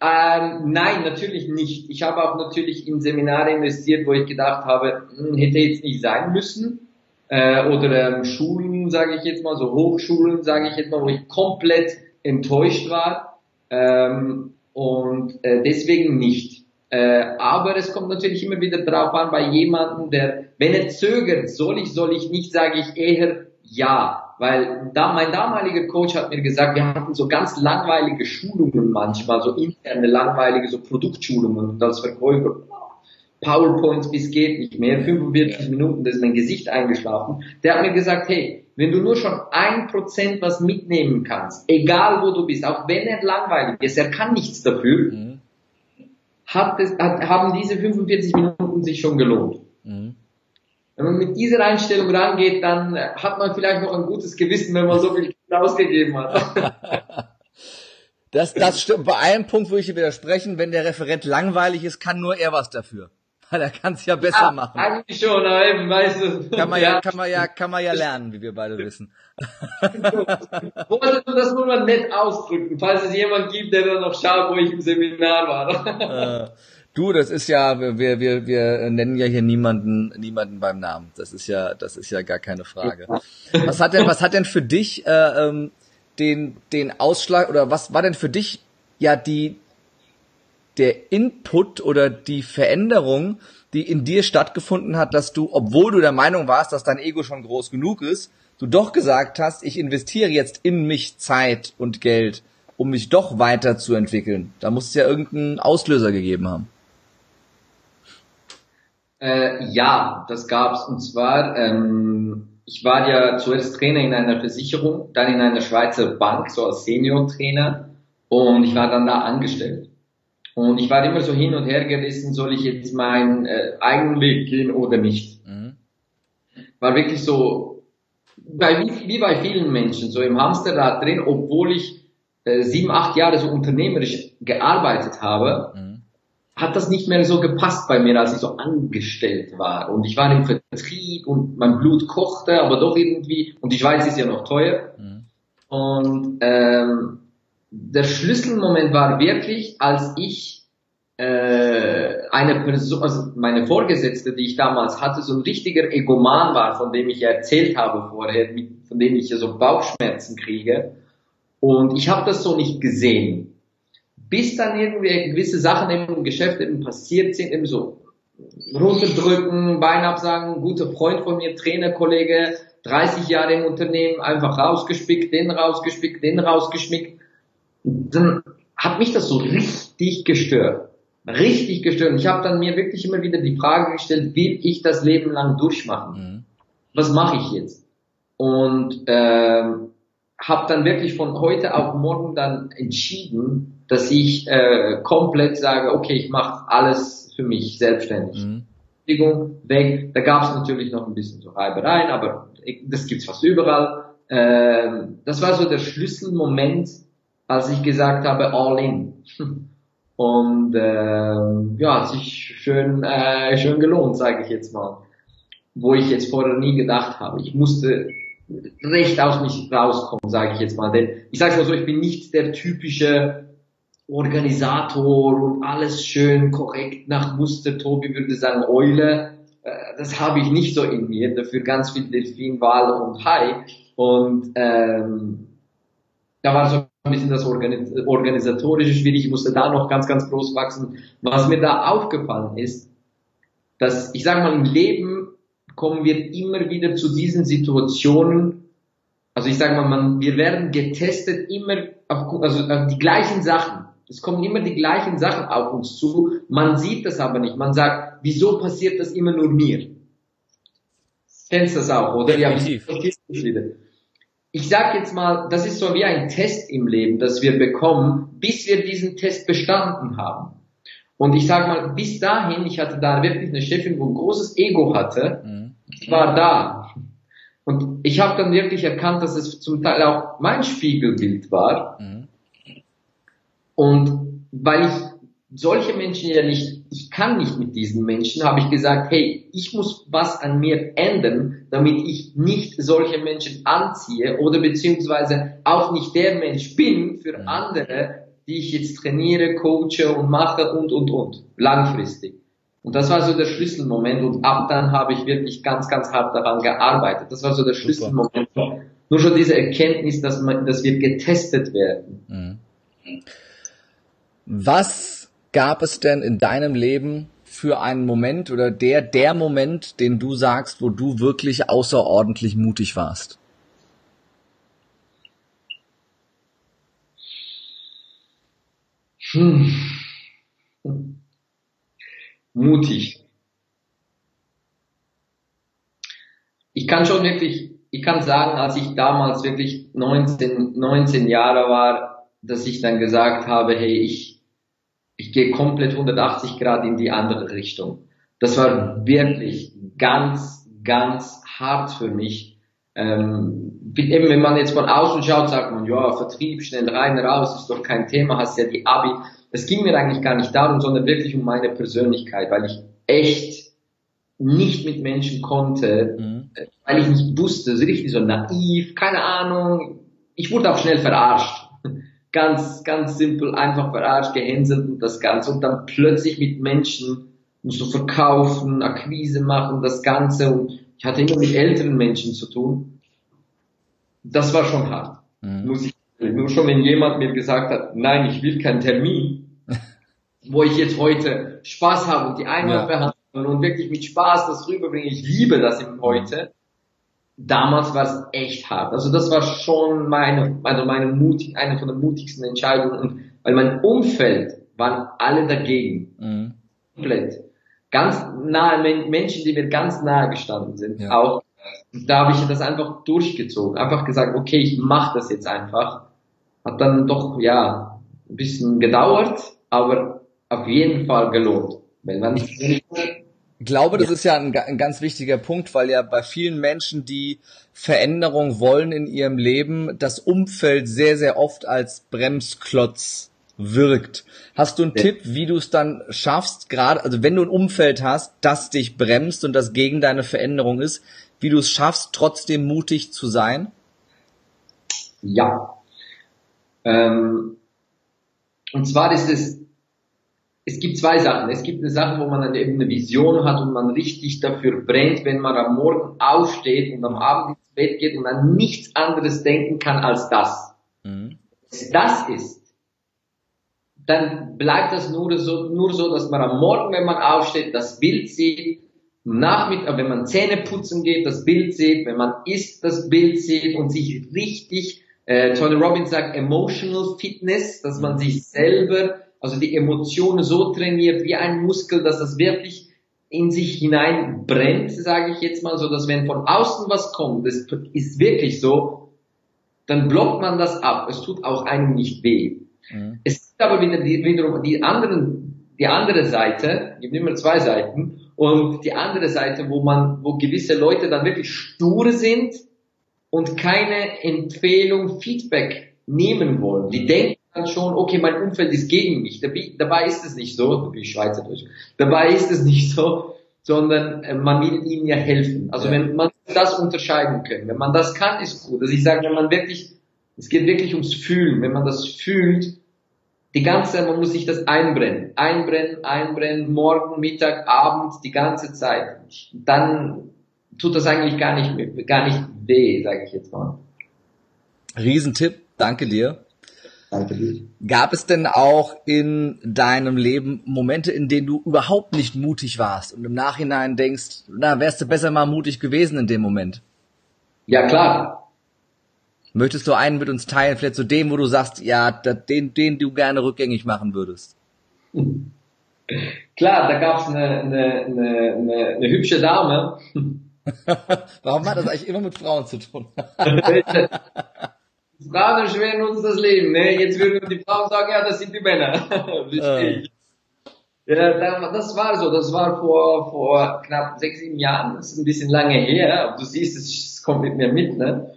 Ähm, nein, natürlich nicht. Ich habe auch natürlich in Seminare investiert, wo ich gedacht habe, hm, hätte jetzt nicht sein müssen. Äh, oder ähm, Schulen, sage ich jetzt mal, so Hochschulen, sage ich jetzt mal, wo ich komplett enttäuscht war. Ähm, und äh, deswegen nicht. Äh, aber es kommt natürlich immer wieder drauf an, bei jemandem, der, wenn er zögert, soll ich, soll ich nicht, sage ich eher ja. Weil da, mein damaliger Coach hat mir gesagt, wir hatten so ganz langweilige Schulungen manchmal, so interne langweilige so Produktschulungen und als Verkäufer PowerPoints bis geht nicht mehr, 45 Minuten, da ist mein Gesicht eingeschlafen. Der hat mir gesagt, hey, wenn du nur schon ein Prozent was mitnehmen kannst, egal wo du bist, auch wenn er langweilig ist, er kann nichts dafür, mhm. hat es, hat, haben diese 45 Minuten sich schon gelohnt. Mhm. Wenn man mit dieser Einstellung rangeht, dann hat man vielleicht noch ein gutes Gewissen, wenn man so viel Geld ausgegeben hat. [LAUGHS] Das, das stimmt. Bei einem Punkt würde ich dir widersprechen, wenn der Referent langweilig ist, kann nur er was dafür. Weil er kann es ja besser ja, machen. Eigentlich schon, aber eben, weißt du. Kann man ja, ja, kann man ja, kann man ja lernen, wie wir beide wissen. [LAUGHS] Wolltest du das nur mal nett ausdrücken, falls es jemand gibt, der dann noch schaut, wo ich im Seminar war. [LAUGHS] Äh, du, das ist ja, wir, wir, wir nennen ja hier niemanden, niemanden beim Namen. Das ist ja, das ist ja gar keine Frage. Was hat denn, was hat denn für dich äh, ähm, den, den Ausschlag oder was war denn für dich ja die der Input oder die Veränderung, die in dir stattgefunden hat, dass du, obwohl du der Meinung warst, dass dein Ego schon groß genug ist, du doch gesagt hast, ich investiere jetzt in mich Zeit und Geld, um mich doch weiterzuentwickeln. Da muss es ja irgendeinen Auslöser gegeben haben. Äh, ja, das gab's. Und zwar, ähm, ich war ja zuerst Trainer in einer Versicherung, dann in einer Schweizer Bank, so als Senior-Trainer. Und ich war dann da angestellt. Und ich war immer so hin und her gerissen, soll ich jetzt meinen äh, eigenen Weg gehen oder nicht. Mhm. War wirklich so, bei, wie, bei vielen Menschen, so im Hamsterrad drin, obwohl ich äh, sieben, acht Jahre so unternehmerisch gearbeitet habe, mhm. hat das nicht mehr so gepasst bei mir, als ich so angestellt war. Und ich war im Vertrieb und mein Blut kochte, aber doch irgendwie, und die Schweiz ist ja noch teuer. Mhm. Und ähm, der Schlüsselmoment war wirklich, als ich äh, eine Person, also meine Vorgesetzte, die ich damals hatte, so ein richtiger Egoman war, von dem ich erzählt habe vorher, von dem ich ja so Bauchschmerzen kriege. Und ich habe das so nicht gesehen. Bis dann irgendwie gewisse Sachen im Geschäft eben passiert sind, eben so runterdrücken, Bein absagen, guter Freund von mir, Trainerkollege, 30 Jahre im Unternehmen, einfach rausgespickt, den rausgespickt, den rausgeschmickt dann hat mich das so richtig gestört. Richtig gestört. Und ich habe dann mir wirklich immer wieder die Frage gestellt, will ich das Leben lang durchmachen? Mhm. Was mache ich jetzt? Und ähm, habe dann wirklich von heute auf morgen dann entschieden, dass ich äh, komplett sage, okay, ich mache alles für mich selbstständig. Mhm. Weg. Da gab es natürlich noch ein bisschen so Reibereien, aber das gibt's fast überall. Ähm, das war so der Schlüsselmoment, als ich gesagt habe, all in. [LAUGHS] Und ähm, ja, hat sich schön, äh, schön gelohnt, sage ich jetzt mal. Wo ich jetzt vorher nie gedacht habe. Ich musste recht aus mich rauskommen, sage ich jetzt mal. Denn ich sage mal so, ich bin nicht der typische Organisator und alles schön korrekt nach Muster. Tobi würde sagen Eule. Äh, das habe ich nicht so in mir. Dafür ganz viel Delfin, Wal und Hai. Und ähm, da war so ein bisschen das organisatorische schwierig. Ich musste da noch ganz, ganz groß wachsen. Was mir da aufgefallen ist, dass ich sage mal im Leben kommen wir immer wieder zu diesen Situationen. Also ich sage mal, man, wir werden getestet immer auf, also auf die gleichen Sachen. Es kommen immer die gleichen Sachen auf uns zu. Man sieht das aber nicht. Man sagt, wieso passiert das immer nur mir? Kennst du das auch, oder? Definitiv. Ja, ich sage jetzt mal, das ist so wie ein Test im Leben, das wir bekommen, bis wir diesen Test bestanden haben. Und ich sage mal, bis dahin, ich hatte da wirklich eine Chefin, wo ein großes Ego hatte, mhm. ich war da. Und ich habe dann wirklich erkannt, dass es zum Teil auch mein Spiegelbild war. Mhm. Und weil ich solche Menschen ja nicht, ich kann nicht mit diesen Menschen, habe ich gesagt, hey, ich muss was an mir ändern, damit ich nicht solche Menschen anziehe oder beziehungsweise auch nicht der Mensch bin für mhm. andere, die ich jetzt trainiere, coache und mache und, und, und, langfristig. Und das war so der Schlüsselmoment und ab dann habe ich wirklich ganz, ganz hart daran gearbeitet. Das war so der Schlüsselmoment. Nur schon diese Erkenntnis, dass, man, dass wir getestet werden. Mhm. Was gab es denn in deinem Leben für einen Moment oder der, der Moment, den du sagst, wo du wirklich außerordentlich mutig warst? Hm. Mutig. Ich kann schon wirklich, ich kann sagen, als ich damals wirklich 19, 19 Jahre war, dass ich dann gesagt habe, hey, ich, ich gehe komplett 180 Grad in die andere Richtung. Das war wirklich ganz, ganz hart für mich. Ähm, eben wenn man jetzt von außen schaut, sagt man, ja, Vertrieb, schnell rein, raus, ist doch kein Thema, hast ja die Abi. Es ging mir eigentlich gar nicht darum, sondern wirklich um meine Persönlichkeit, weil ich echt nicht mit Menschen konnte, mhm. weil ich nicht wusste, so richtig so naiv, keine Ahnung. Ich wurde auch schnell verarscht ganz, ganz simpel einfach verarscht, gehänselt und das Ganze und dann plötzlich mit Menschen musst du verkaufen, Akquise machen, das Ganze und ich hatte immer mit älteren Menschen zu tun. Das war schon hart. Mhm. Muss ich, nur schon wenn jemand mir gesagt hat, nein, ich will keinen Termin, [LAUGHS] wo ich jetzt heute Spaß habe und die Einwandbehandlung ja. und wirklich mit Spaß das rüberbringe, ich liebe das im Heute, damals war es echt hart. Also das war schon meine, also meine mutig, eine von den mutigsten Entscheidungen. Und weil mein Umfeld waren alle dagegen. Mhm. Komplett. Ganz nahe Menschen, die mir ganz nahe gestanden sind. Ja. Auch da habe ich das einfach durchgezogen. Einfach gesagt, okay, ich mache das jetzt einfach. Hat dann doch ja ein bisschen gedauert, aber auf jeden Fall gelohnt. Wenn man nicht glaube, das ja. ist ja ein, ein, ganz wichtiger Punkt, weil ja bei vielen Menschen, die Veränderung wollen in ihrem Leben, das Umfeld sehr, sehr oft als Bremsklotz wirkt. Hast du einen ja. Tipp, wie du es dann schaffst, gerade, also wenn du ein Umfeld hast, das dich bremst und das gegen deine Veränderung ist, wie du es schaffst, trotzdem mutig zu sein? Ja. Ähm, und zwar ist es es gibt zwei Sachen. Es gibt eine Sache, wo man dann eben eine Vision hat und man richtig dafür brennt, wenn man am Morgen aufsteht und am Abend ins Bett geht und an nichts anderes denken kann als das. Mhm. Wenn das ist, dann bleibt das nur so, nur so, dass man am Morgen, wenn man aufsteht, das Bild sieht, Nachmittag, wenn man Zähne putzen geht, das Bild sieht, wenn man isst, das Bild sieht und sich richtig, äh, Tony Robbins sagt, emotional fitness, dass man sich selber also die Emotionen so trainiert wie ein Muskel, dass das wirklich in sich hinein brennt, sage ich jetzt mal, so dass wenn von außen was kommt, das ist wirklich so, dann blockt man das ab. Es tut auch einem nicht weh. Mhm. Es ist aber wieder die, wiederum die anderen, die andere Seite, gibt immer zwei Seiten, und die andere Seite, wo man, wo gewisse Leute dann wirklich stur sind und keine Empfehlung, Feedback nehmen wollen. Die denken, dann schon, okay, mein Umfeld ist gegen mich. Dabei, ist es nicht so, da bin ich Schweizerdeutsch, dabei ist es nicht so, sondern äh, man will ihnen ja helfen. Also ja. wenn man das unterscheiden kann, wenn man das kann, ist gut. Also ich sage, wenn man wirklich, es geht wirklich ums Fühlen, wenn man das fühlt, die ganze, man muss sich das einbrennen, einbrennen, einbrennen, morgen, Mittag, Abend, die ganze Zeit. Dann tut das eigentlich gar nicht, gar nicht weh, sage ich jetzt mal. Riesentipp, danke dir. Gab es denn auch in deinem Leben Momente, in denen du überhaupt nicht mutig warst und im Nachhinein denkst, na, wärst du besser mal mutig gewesen in dem Moment? Ja, klar. Möchtest du einen mit uns teilen, vielleicht zu dem, wo du sagst, ja, den, den du gerne rückgängig machen würdest? Klar, da gab's eine, eine, eine, eine, eine hübsche Dame. [LAUGHS] Warum hat das eigentlich immer mit Frauen zu tun? [LAUGHS] [LAUGHS] Frauen erschweren uns das Leben, ne? Jetzt würden die Frauen sagen, ja, das sind die Männer. [LAUGHS] äh. Ja, das war so, das war vor, vor knapp sechs, sieben Jahren, das ist ein bisschen lange her, du siehst, es kommt mit mir mit, ne?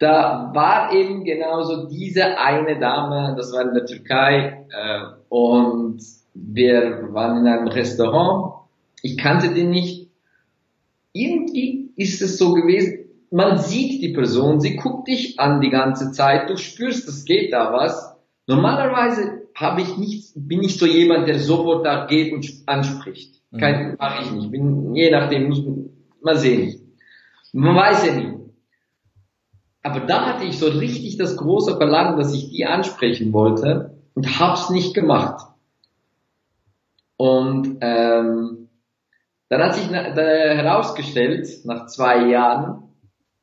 Da war eben genauso diese eine Dame, das war in der Türkei, äh, und wir waren in einem Restaurant, ich kannte den nicht, irgendwie ist es so gewesen, man sieht die Person, sie guckt dich an die ganze Zeit, du spürst, es geht da was. Normalerweise habe ich nicht, bin ich so jemand, der sofort da geht und anspricht. Mhm. Kein, mache ich nicht. Bin, je nachdem, muss man mal sehen. Man weiß ja nie. Aber da hatte ich so richtig das große Verlangen, dass ich die ansprechen wollte und hab's nicht gemacht. Und ähm, dann hat sich herausgestellt, nach zwei Jahren,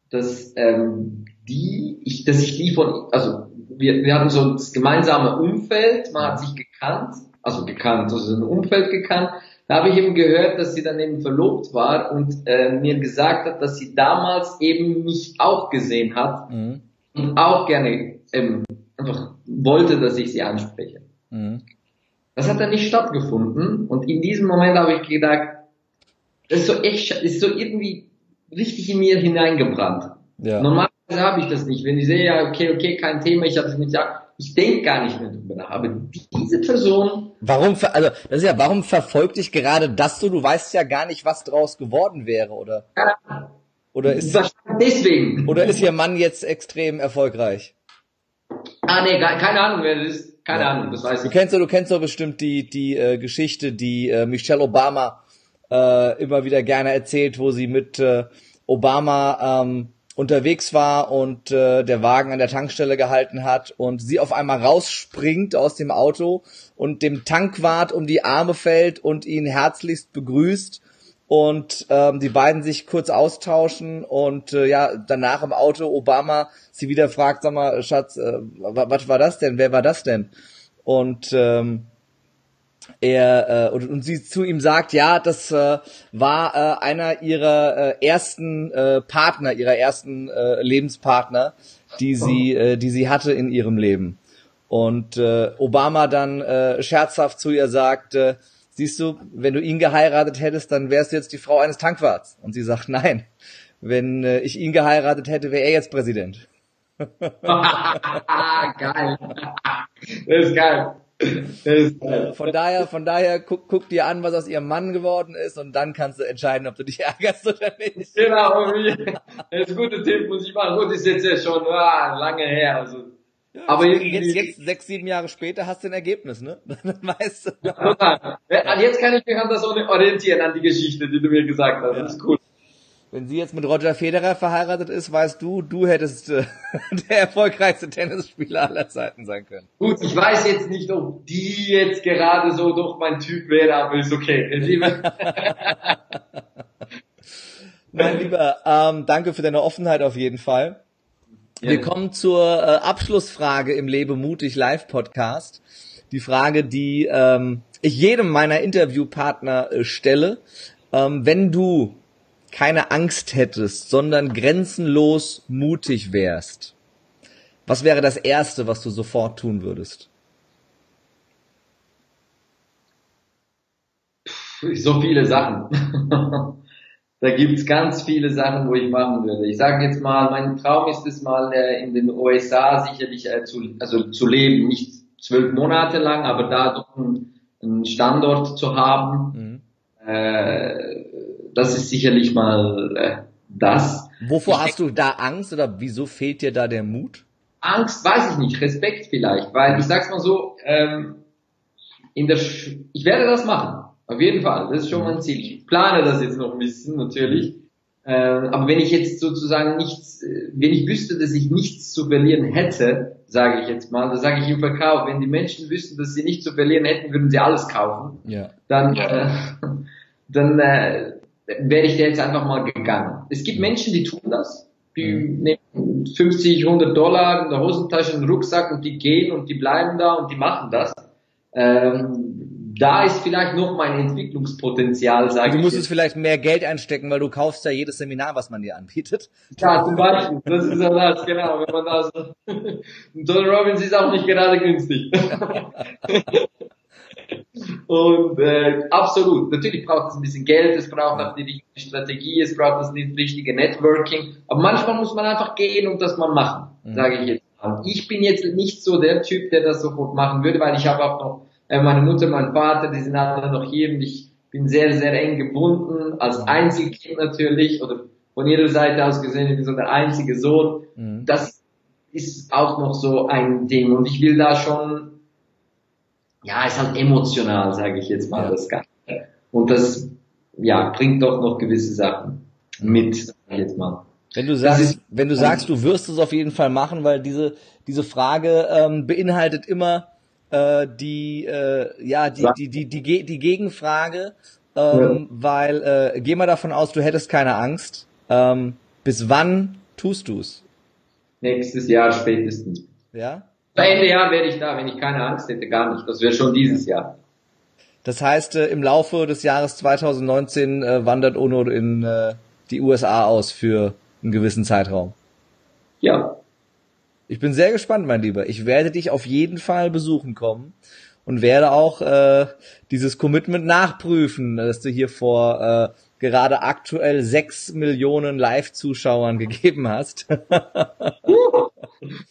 dass ähm, die, ich, dass ich die von, also wir, wir hatten so das gemeinsame Umfeld, man hat sich gekannt, also gekannt, also ein Umfeld gekannt. Da habe ich eben gehört, dass sie dann eben verlobt war und äh, mir gesagt hat, dass sie damals eben mich auch gesehen hat mhm. und auch gerne ähm, einfach wollte, dass ich sie anspreche. Mhm. Das hat dann nicht stattgefunden und in diesem Moment habe ich gedacht, das ist so echt, ist so irgendwie richtig in mir hineingebrannt. Ja. Normalerweise habe ich das nicht. Wenn ich sehe, ja, okay, okay, kein Thema, ich habe es nicht gesagt, ich denke gar nicht mehr drüber nach. Aber diese Person. Warum, also, das ist ja, warum verfolgt dich gerade das so? Du weißt ja gar nicht, was draus geworden wäre, oder? Ja. Oder ist, deswegen. Oder ist ihr Mann jetzt extrem erfolgreich? Ah, nee, keine Ahnung, wer das ist. Keine ja. Ahnung, das weiß ich. Du kennst, du kennst doch bestimmt die, die äh, Geschichte, die äh, Michelle Obama äh, immer wieder gerne erzählt, wo sie mit äh, Obama ähm, unterwegs war und äh, der Wagen an der Tankstelle gehalten hat und sie auf einmal rausspringt aus dem Auto und dem Tankwart um die Arme fällt und ihn herzlichst begrüßt und ähm, die beiden sich kurz austauschen und äh, ja danach im Auto Obama sie wieder fragt, sag mal Schatz, äh, was war das denn? Wer war das denn? Und ähm, er äh, und, und sie zu ihm sagt, ja, das äh, war äh, einer ihrer äh, ersten äh, Partner, ihrer ersten äh, Lebenspartner, die sie, äh, die sie hatte in ihrem Leben. Und äh, Obama dann äh, scherzhaft zu ihr sagt, äh, siehst du, wenn du ihn geheiratet hättest, dann wärst du jetzt die Frau eines Tankwarts. Und sie sagt, nein, wenn äh, ich ihn geheiratet hätte, wäre er jetzt Präsident. [LAUGHS] geil. Das ist geil. Von daher, von daher guck, guck dir an, was aus ihrem Mann geworden ist und dann kannst du entscheiden, ob du dich [LAUGHS] ärgerst oder nicht. Genau, das ist gute Tipp, muss ich machen. Gut, ist jetzt ja schon ah, lange her. Also. Ja, aber jetzt, jetzt, sechs, sieben Jahre später hast du ein Ergebnis, ne? [LAUGHS] weißt du. Ja, jetzt kann ich mich an das orientieren, an die Geschichte, die du mir gesagt hast. Ja. Das ist cool. Wenn sie jetzt mit Roger Federer verheiratet ist, weißt du, du hättest äh, [LAUGHS] der erfolgreichste Tennisspieler aller Zeiten sein können. Gut, ich weiß jetzt nicht, ob die jetzt gerade so doch mein Typ wäre, aber ist okay. [LAUGHS] mein Lieber, ähm, danke für deine Offenheit auf jeden Fall. Wir kommen zur äh, Abschlussfrage im Lebe mutig Live Podcast. Die Frage, die ähm, ich jedem meiner Interviewpartner äh, stelle. Ähm, wenn du keine Angst hättest, sondern grenzenlos mutig wärst, was wäre das Erste, was du sofort tun würdest? So viele Sachen. [LAUGHS] da gibt's ganz viele Sachen, wo ich machen würde. Ich sage jetzt mal, mein Traum ist es mal äh, in den USA sicherlich äh, zu, also zu leben, nicht zwölf Monate lang, aber da doch einen Standort zu haben, mhm. äh, das ist sicherlich mal äh, das. Wovor ich hast du da Angst oder wieso fehlt dir da der Mut? Angst, weiß ich nicht, Respekt vielleicht, weil ich sag's mal so, ähm, in der, Sch ich werde das machen, auf jeden Fall, das ist schon mein Ziel. Ich plane das jetzt noch ein bisschen natürlich, äh, aber wenn ich jetzt sozusagen nichts, äh, wenn ich wüsste, dass ich nichts zu verlieren hätte, sage ich jetzt mal, das sage ich im Verkauf, wenn die Menschen wüssten, dass sie nichts zu verlieren hätten, würden sie alles kaufen, ja. dann, äh, [LAUGHS] dann äh, wäre ich da jetzt einfach mal gegangen. Es gibt Menschen, die tun das, die nehmen 50, 100 Dollar in der Hosentasche, einen Rucksack und die gehen und die bleiben da und die machen das. Ähm, da ist vielleicht noch mein Entwicklungspotenzial, sage ich. Du musst es vielleicht mehr Geld einstecken, weil du kaufst ja jedes Seminar, was man dir anbietet. Ja, zum Beispiel. Das ist ja das, genau. Wenn man da so, [LAUGHS] Tony Robbins ist auch nicht gerade günstig. [LAUGHS] Und äh, absolut, natürlich braucht es ein bisschen Geld, es braucht auch die richtige Strategie, es braucht das richtige Networking. Aber manchmal muss man einfach gehen und das mal machen, mhm. sage ich jetzt. Ich bin jetzt nicht so der Typ, der das sofort machen würde, weil ich habe auch noch äh, meine Mutter, mein Vater, die sind alle noch hier und ich bin sehr, sehr eng gebunden, als Einzelkind natürlich, oder von ihrer Seite aus gesehen, ich bin so der einzige Sohn. Mhm. Das ist auch noch so ein Ding und ich will da schon ja, ist halt emotional, sage ich jetzt mal, das Ganze. Und das, ja, bringt doch noch gewisse Sachen mit, sag ich jetzt mal. Wenn du sagst, ist, wenn du sagst, du wirst es auf jeden Fall machen, weil diese diese Frage ähm, beinhaltet immer äh, die äh, ja die die die die, die Gegenfrage, ähm, ja. weil äh, geh mal davon aus, du hättest keine Angst. Ähm, bis wann tust du's? Nächstes Jahr spätestens. Ja. Ende Jahr wäre ich da, wenn ich keine Angst hätte, gar nicht. Das wäre schon dieses Jahr. Das heißt, äh, im Laufe des Jahres 2019 äh, wandert Ono in äh, die USA aus für einen gewissen Zeitraum. Ja. Ich bin sehr gespannt, mein Lieber. Ich werde dich auf jeden Fall besuchen kommen und werde auch äh, dieses Commitment nachprüfen, dass du hier vor äh, gerade aktuell sechs Millionen Live-Zuschauern [LAUGHS] gegeben hast. ja,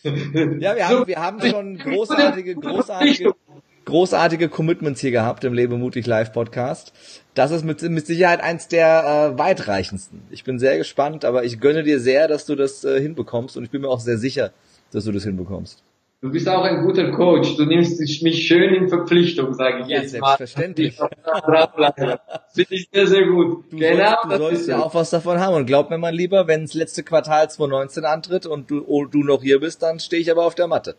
wir haben, wir haben schon großartige, großartige, großartige Commitments hier gehabt im Lebe mutig Live Podcast. Das ist mit, mit Sicherheit eins der äh, weitreichendsten. Ich bin sehr gespannt, aber ich gönne dir sehr, dass du das äh, hinbekommst und ich bin mir auch sehr sicher, dass du das hinbekommst. Du bist auch ein guter Coach. Du nimmst mich schön in Verpflichtung, sage ich ja, jetzt selbstverständlich. mal. Selbstverständlich. [LAUGHS] Finde ich sehr, sehr gut. Du genau. Sollst, du sollst ja auch was davon haben. Und glaub mir mal lieber, wenn das letzte Quartal 2019 antritt und du, oh, du noch hier bist, dann stehe ich aber auf der Matte.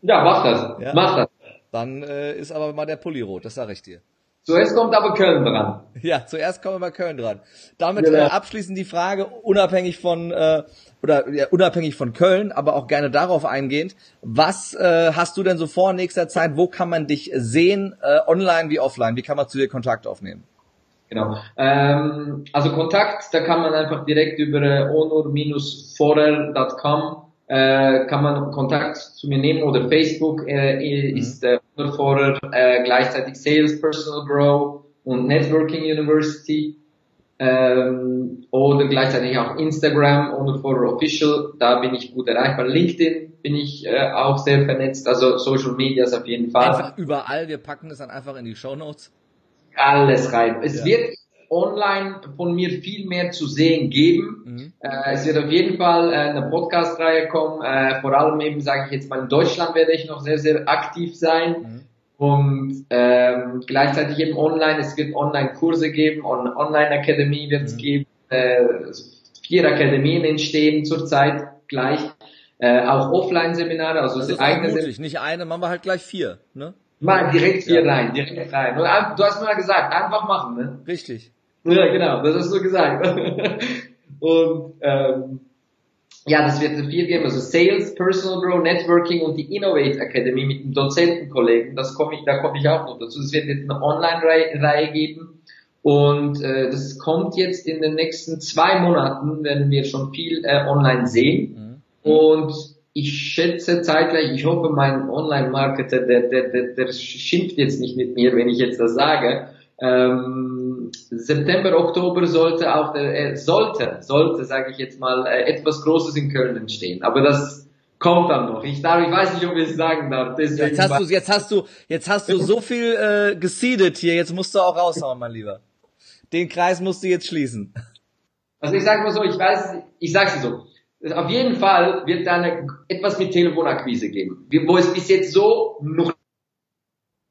Ja, mach das. Ja? Mach das. Dann äh, ist aber mal der Pulli rot, das sage ich dir. Zuerst kommt aber Köln dran. Ja, zuerst kommt aber Köln dran. Damit genau. äh, abschließend die Frage, unabhängig von äh, oder ja, unabhängig von Köln, aber auch gerne darauf eingehend. Was äh, hast du denn so vor in nächster Zeit? Wo kann man dich sehen, äh, online wie offline? Wie kann man zu dir Kontakt aufnehmen? Genau. Ähm, also Kontakt, da kann man einfach direkt über äh, onur-forer.com äh, kann man Kontakt zu mir nehmen oder Facebook äh, mhm. ist äh, Forer äh, gleichzeitig Sales Personal Grow und Networking University ähm, oder gleichzeitig auch Instagram und for Official, da bin ich gut erreichbar. LinkedIn bin ich äh, auch sehr vernetzt, also Social Medias auf jeden Fall. Einfach überall, wir packen es dann einfach in die Show Notes. Alles rein. Es ja. wird online von mir viel mehr zu sehen geben. Mhm. Äh, es wird auf jeden Fall äh, eine Podcast-Reihe kommen. Äh, vor allem eben, sage ich jetzt mal, in Deutschland werde ich noch sehr, sehr aktiv sein. Mhm. Und ähm, gleichzeitig eben online, es wird Online-Kurse geben, On Online-Akademie wird es mhm. geben, äh, vier Akademien entstehen zurzeit gleich, äh, auch Offline-Seminare, also das ist eigene mutig, nicht eine, machen wir halt gleich vier, ne? Mal direkt vier ja. rein, direkt rein. Du hast mal gesagt, einfach machen, ne? Richtig. Ja, genau, das hast du gesagt. [LAUGHS] Und ähm, ja, das wird viel geben, also Sales, Personal Grow, Networking und die Innovate Academy mit dem Dozentenkollegen, das komme ich, da komme ich auch noch dazu. Es wird jetzt eine Online-Reihe geben und äh, das kommt jetzt in den nächsten zwei Monaten, werden wir schon viel äh, online sehen mhm. und ich schätze zeitgleich, ich hoffe, mein Online-Marketer, der, der, der, der schimpft jetzt nicht mit mir, wenn ich jetzt das sage, ähm, September, Oktober sollte auch, äh, sollte, sollte, sage ich jetzt mal, äh, etwas Großes in Köln entstehen. Aber das kommt dann noch. Ich darf, ich weiß nicht, ob ich es sagen darf. Deswegen jetzt hast du, jetzt hast du, jetzt hast du so viel äh, geseedet hier. Jetzt musst du auch raushauen, mein Lieber. Den Kreis musst du jetzt schließen. Also ich sage mal so, ich weiß, ich sag's dir so. Auf jeden Fall wird da eine, etwas mit Telefonakquise geben, wo es bis jetzt so noch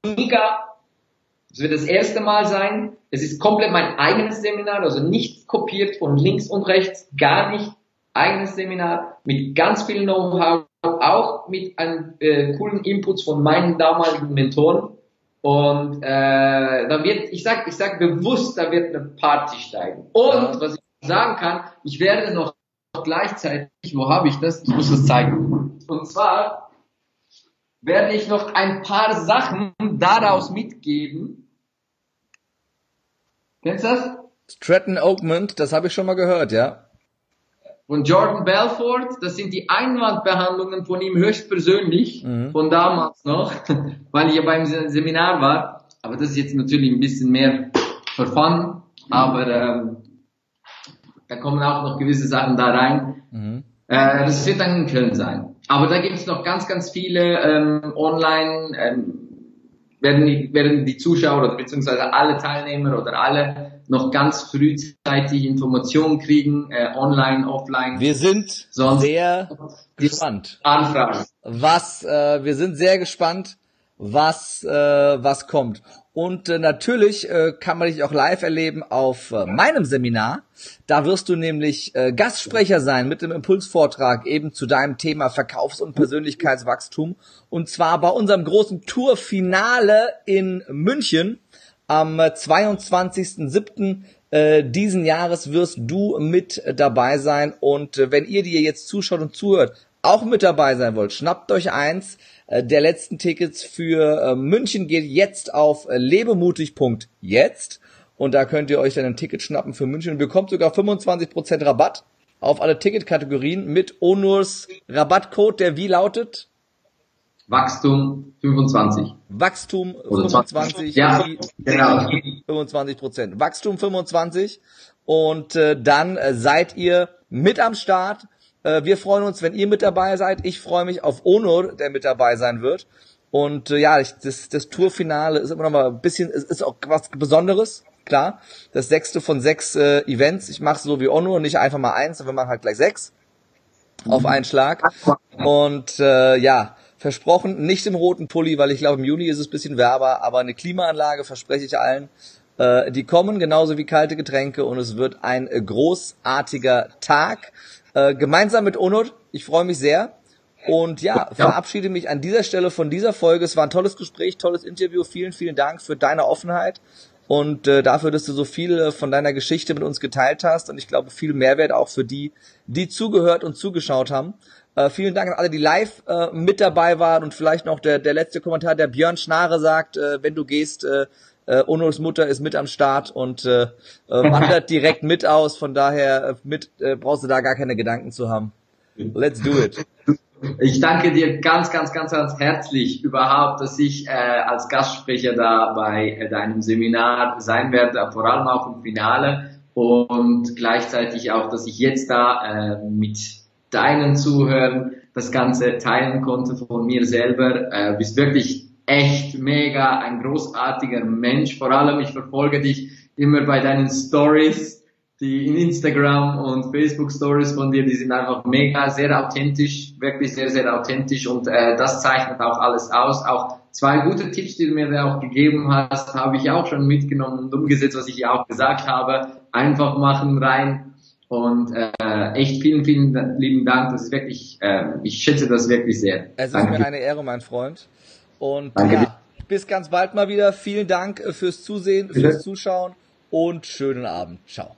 nie gab. Es wird das erste Mal sein. Es ist komplett mein eigenes Seminar, also nicht kopiert von links und rechts, gar nicht. Eigenes Seminar mit ganz viel Know-how, auch mit einem äh, coolen Inputs von meinen damaligen Mentoren. Und äh, da wird, ich sag, ich sag bewusst, da wird eine Party steigen. Und was ich sagen kann, ich werde noch gleichzeitig, wo habe ich das? Ich muss es zeigen. Und zwar werde ich noch ein paar Sachen daraus mitgeben. Kennst du das? Stratton Oakmont, das habe ich schon mal gehört, ja. Von Jordan Belfort, das sind die Einwandbehandlungen von ihm höchstpersönlich, mhm. von damals noch, [LAUGHS] weil ich ja beim Seminar war. Aber das ist jetzt natürlich ein bisschen mehr for fun, aber ähm, da kommen auch noch gewisse Sachen da rein. Mhm. Äh, das wird dann in Köln sein. Aber da gibt es noch ganz, ganz viele ähm, online, ähm, werden, die, werden die Zuschauer oder beziehungsweise alle Teilnehmer oder alle noch ganz frühzeitig Informationen kriegen, äh, online, offline. Wir sind Sonst sehr gespannt. Anfragen. Was, äh, wir sind sehr gespannt, was, äh, was kommt. Und äh, natürlich äh, kann man dich auch live erleben auf äh, meinem Seminar. Da wirst du nämlich äh, Gastsprecher sein mit dem Impulsvortrag eben zu deinem Thema Verkaufs- und Persönlichkeitswachstum. Und zwar bei unserem großen Tourfinale in München am 22.07. Äh, diesen Jahres wirst du mit dabei sein. Und äh, wenn ihr dir jetzt zuschaut und zuhört, auch mit dabei sein wollt, schnappt euch eins der letzten Tickets für äh, München geht jetzt auf äh, lebemutig.jetzt und da könnt ihr euch dann ein Ticket schnappen für München und bekommt sogar 25% Rabatt auf alle Ticketkategorien mit Onurs Rabattcode, der wie lautet? Wachstum 25. Wachstum 25. Ja, genau. 25 Prozent. Wachstum 25. Und äh, dann äh, seid ihr mit am Start äh, wir freuen uns, wenn ihr mit dabei seid. Ich freue mich auf Onur, der mit dabei sein wird. Und äh, ja, ich, das, das Tourfinale ist immer noch mal ein bisschen, ist, ist auch was Besonderes, klar. Das sechste von sechs äh, Events. Ich mache so wie Onur, nicht einfach mal eins, sondern wir machen halt gleich sechs auf einen Schlag. Und äh, ja, versprochen, nicht im roten Pulli, weil ich glaube, im Juni ist es bisschen wärmer, aber eine Klimaanlage verspreche ich allen. Äh, die kommen genauso wie kalte Getränke und es wird ein großartiger Tag. Äh, gemeinsam mit Onur. Ich freue mich sehr. Und ja, verabschiede mich an dieser Stelle von dieser Folge. Es war ein tolles Gespräch, tolles Interview. Vielen, vielen Dank für deine Offenheit und äh, dafür, dass du so viel äh, von deiner Geschichte mit uns geteilt hast. Und ich glaube, viel Mehrwert auch für die, die zugehört und zugeschaut haben. Äh, vielen Dank an alle, die live äh, mit dabei waren. Und vielleicht noch der, der letzte Kommentar, der Björn Schnare sagt, äh, wenn du gehst, äh, äh, Onurs Mutter ist mit am Start und äh, äh, wandert [LAUGHS] direkt mit aus. Von daher äh, mit äh, brauchst du da gar keine Gedanken zu haben. Let's do it. Ich danke dir ganz, ganz, ganz, ganz herzlich überhaupt, dass ich äh, als Gastsprecher da bei äh, deinem Seminar sein werde, vor allem auch im Finale und gleichzeitig auch, dass ich jetzt da äh, mit deinen Zuhörern das Ganze teilen konnte von mir selber. Äh, bist wirklich echt mega, ein großartiger Mensch. Vor allem, ich verfolge dich immer bei deinen Stories, die in Instagram und Facebook Stories von dir, die sind einfach mega, sehr authentisch, wirklich sehr, sehr authentisch und äh, das zeichnet auch alles aus. Auch zwei gute Tipps, die du mir da auch gegeben hast, habe ich auch schon mitgenommen und umgesetzt, was ich ja auch gesagt habe. Einfach machen, rein. Und äh, echt vielen, vielen lieben Dank. Das ist wirklich, äh, ich schätze das wirklich sehr. Es ist Danke. mir eine Ehre, mein Freund. Und ja, bis ganz bald mal wieder. Vielen Dank äh, fürs Zusehen, fürs Zuschauen und schönen Abend. Ciao.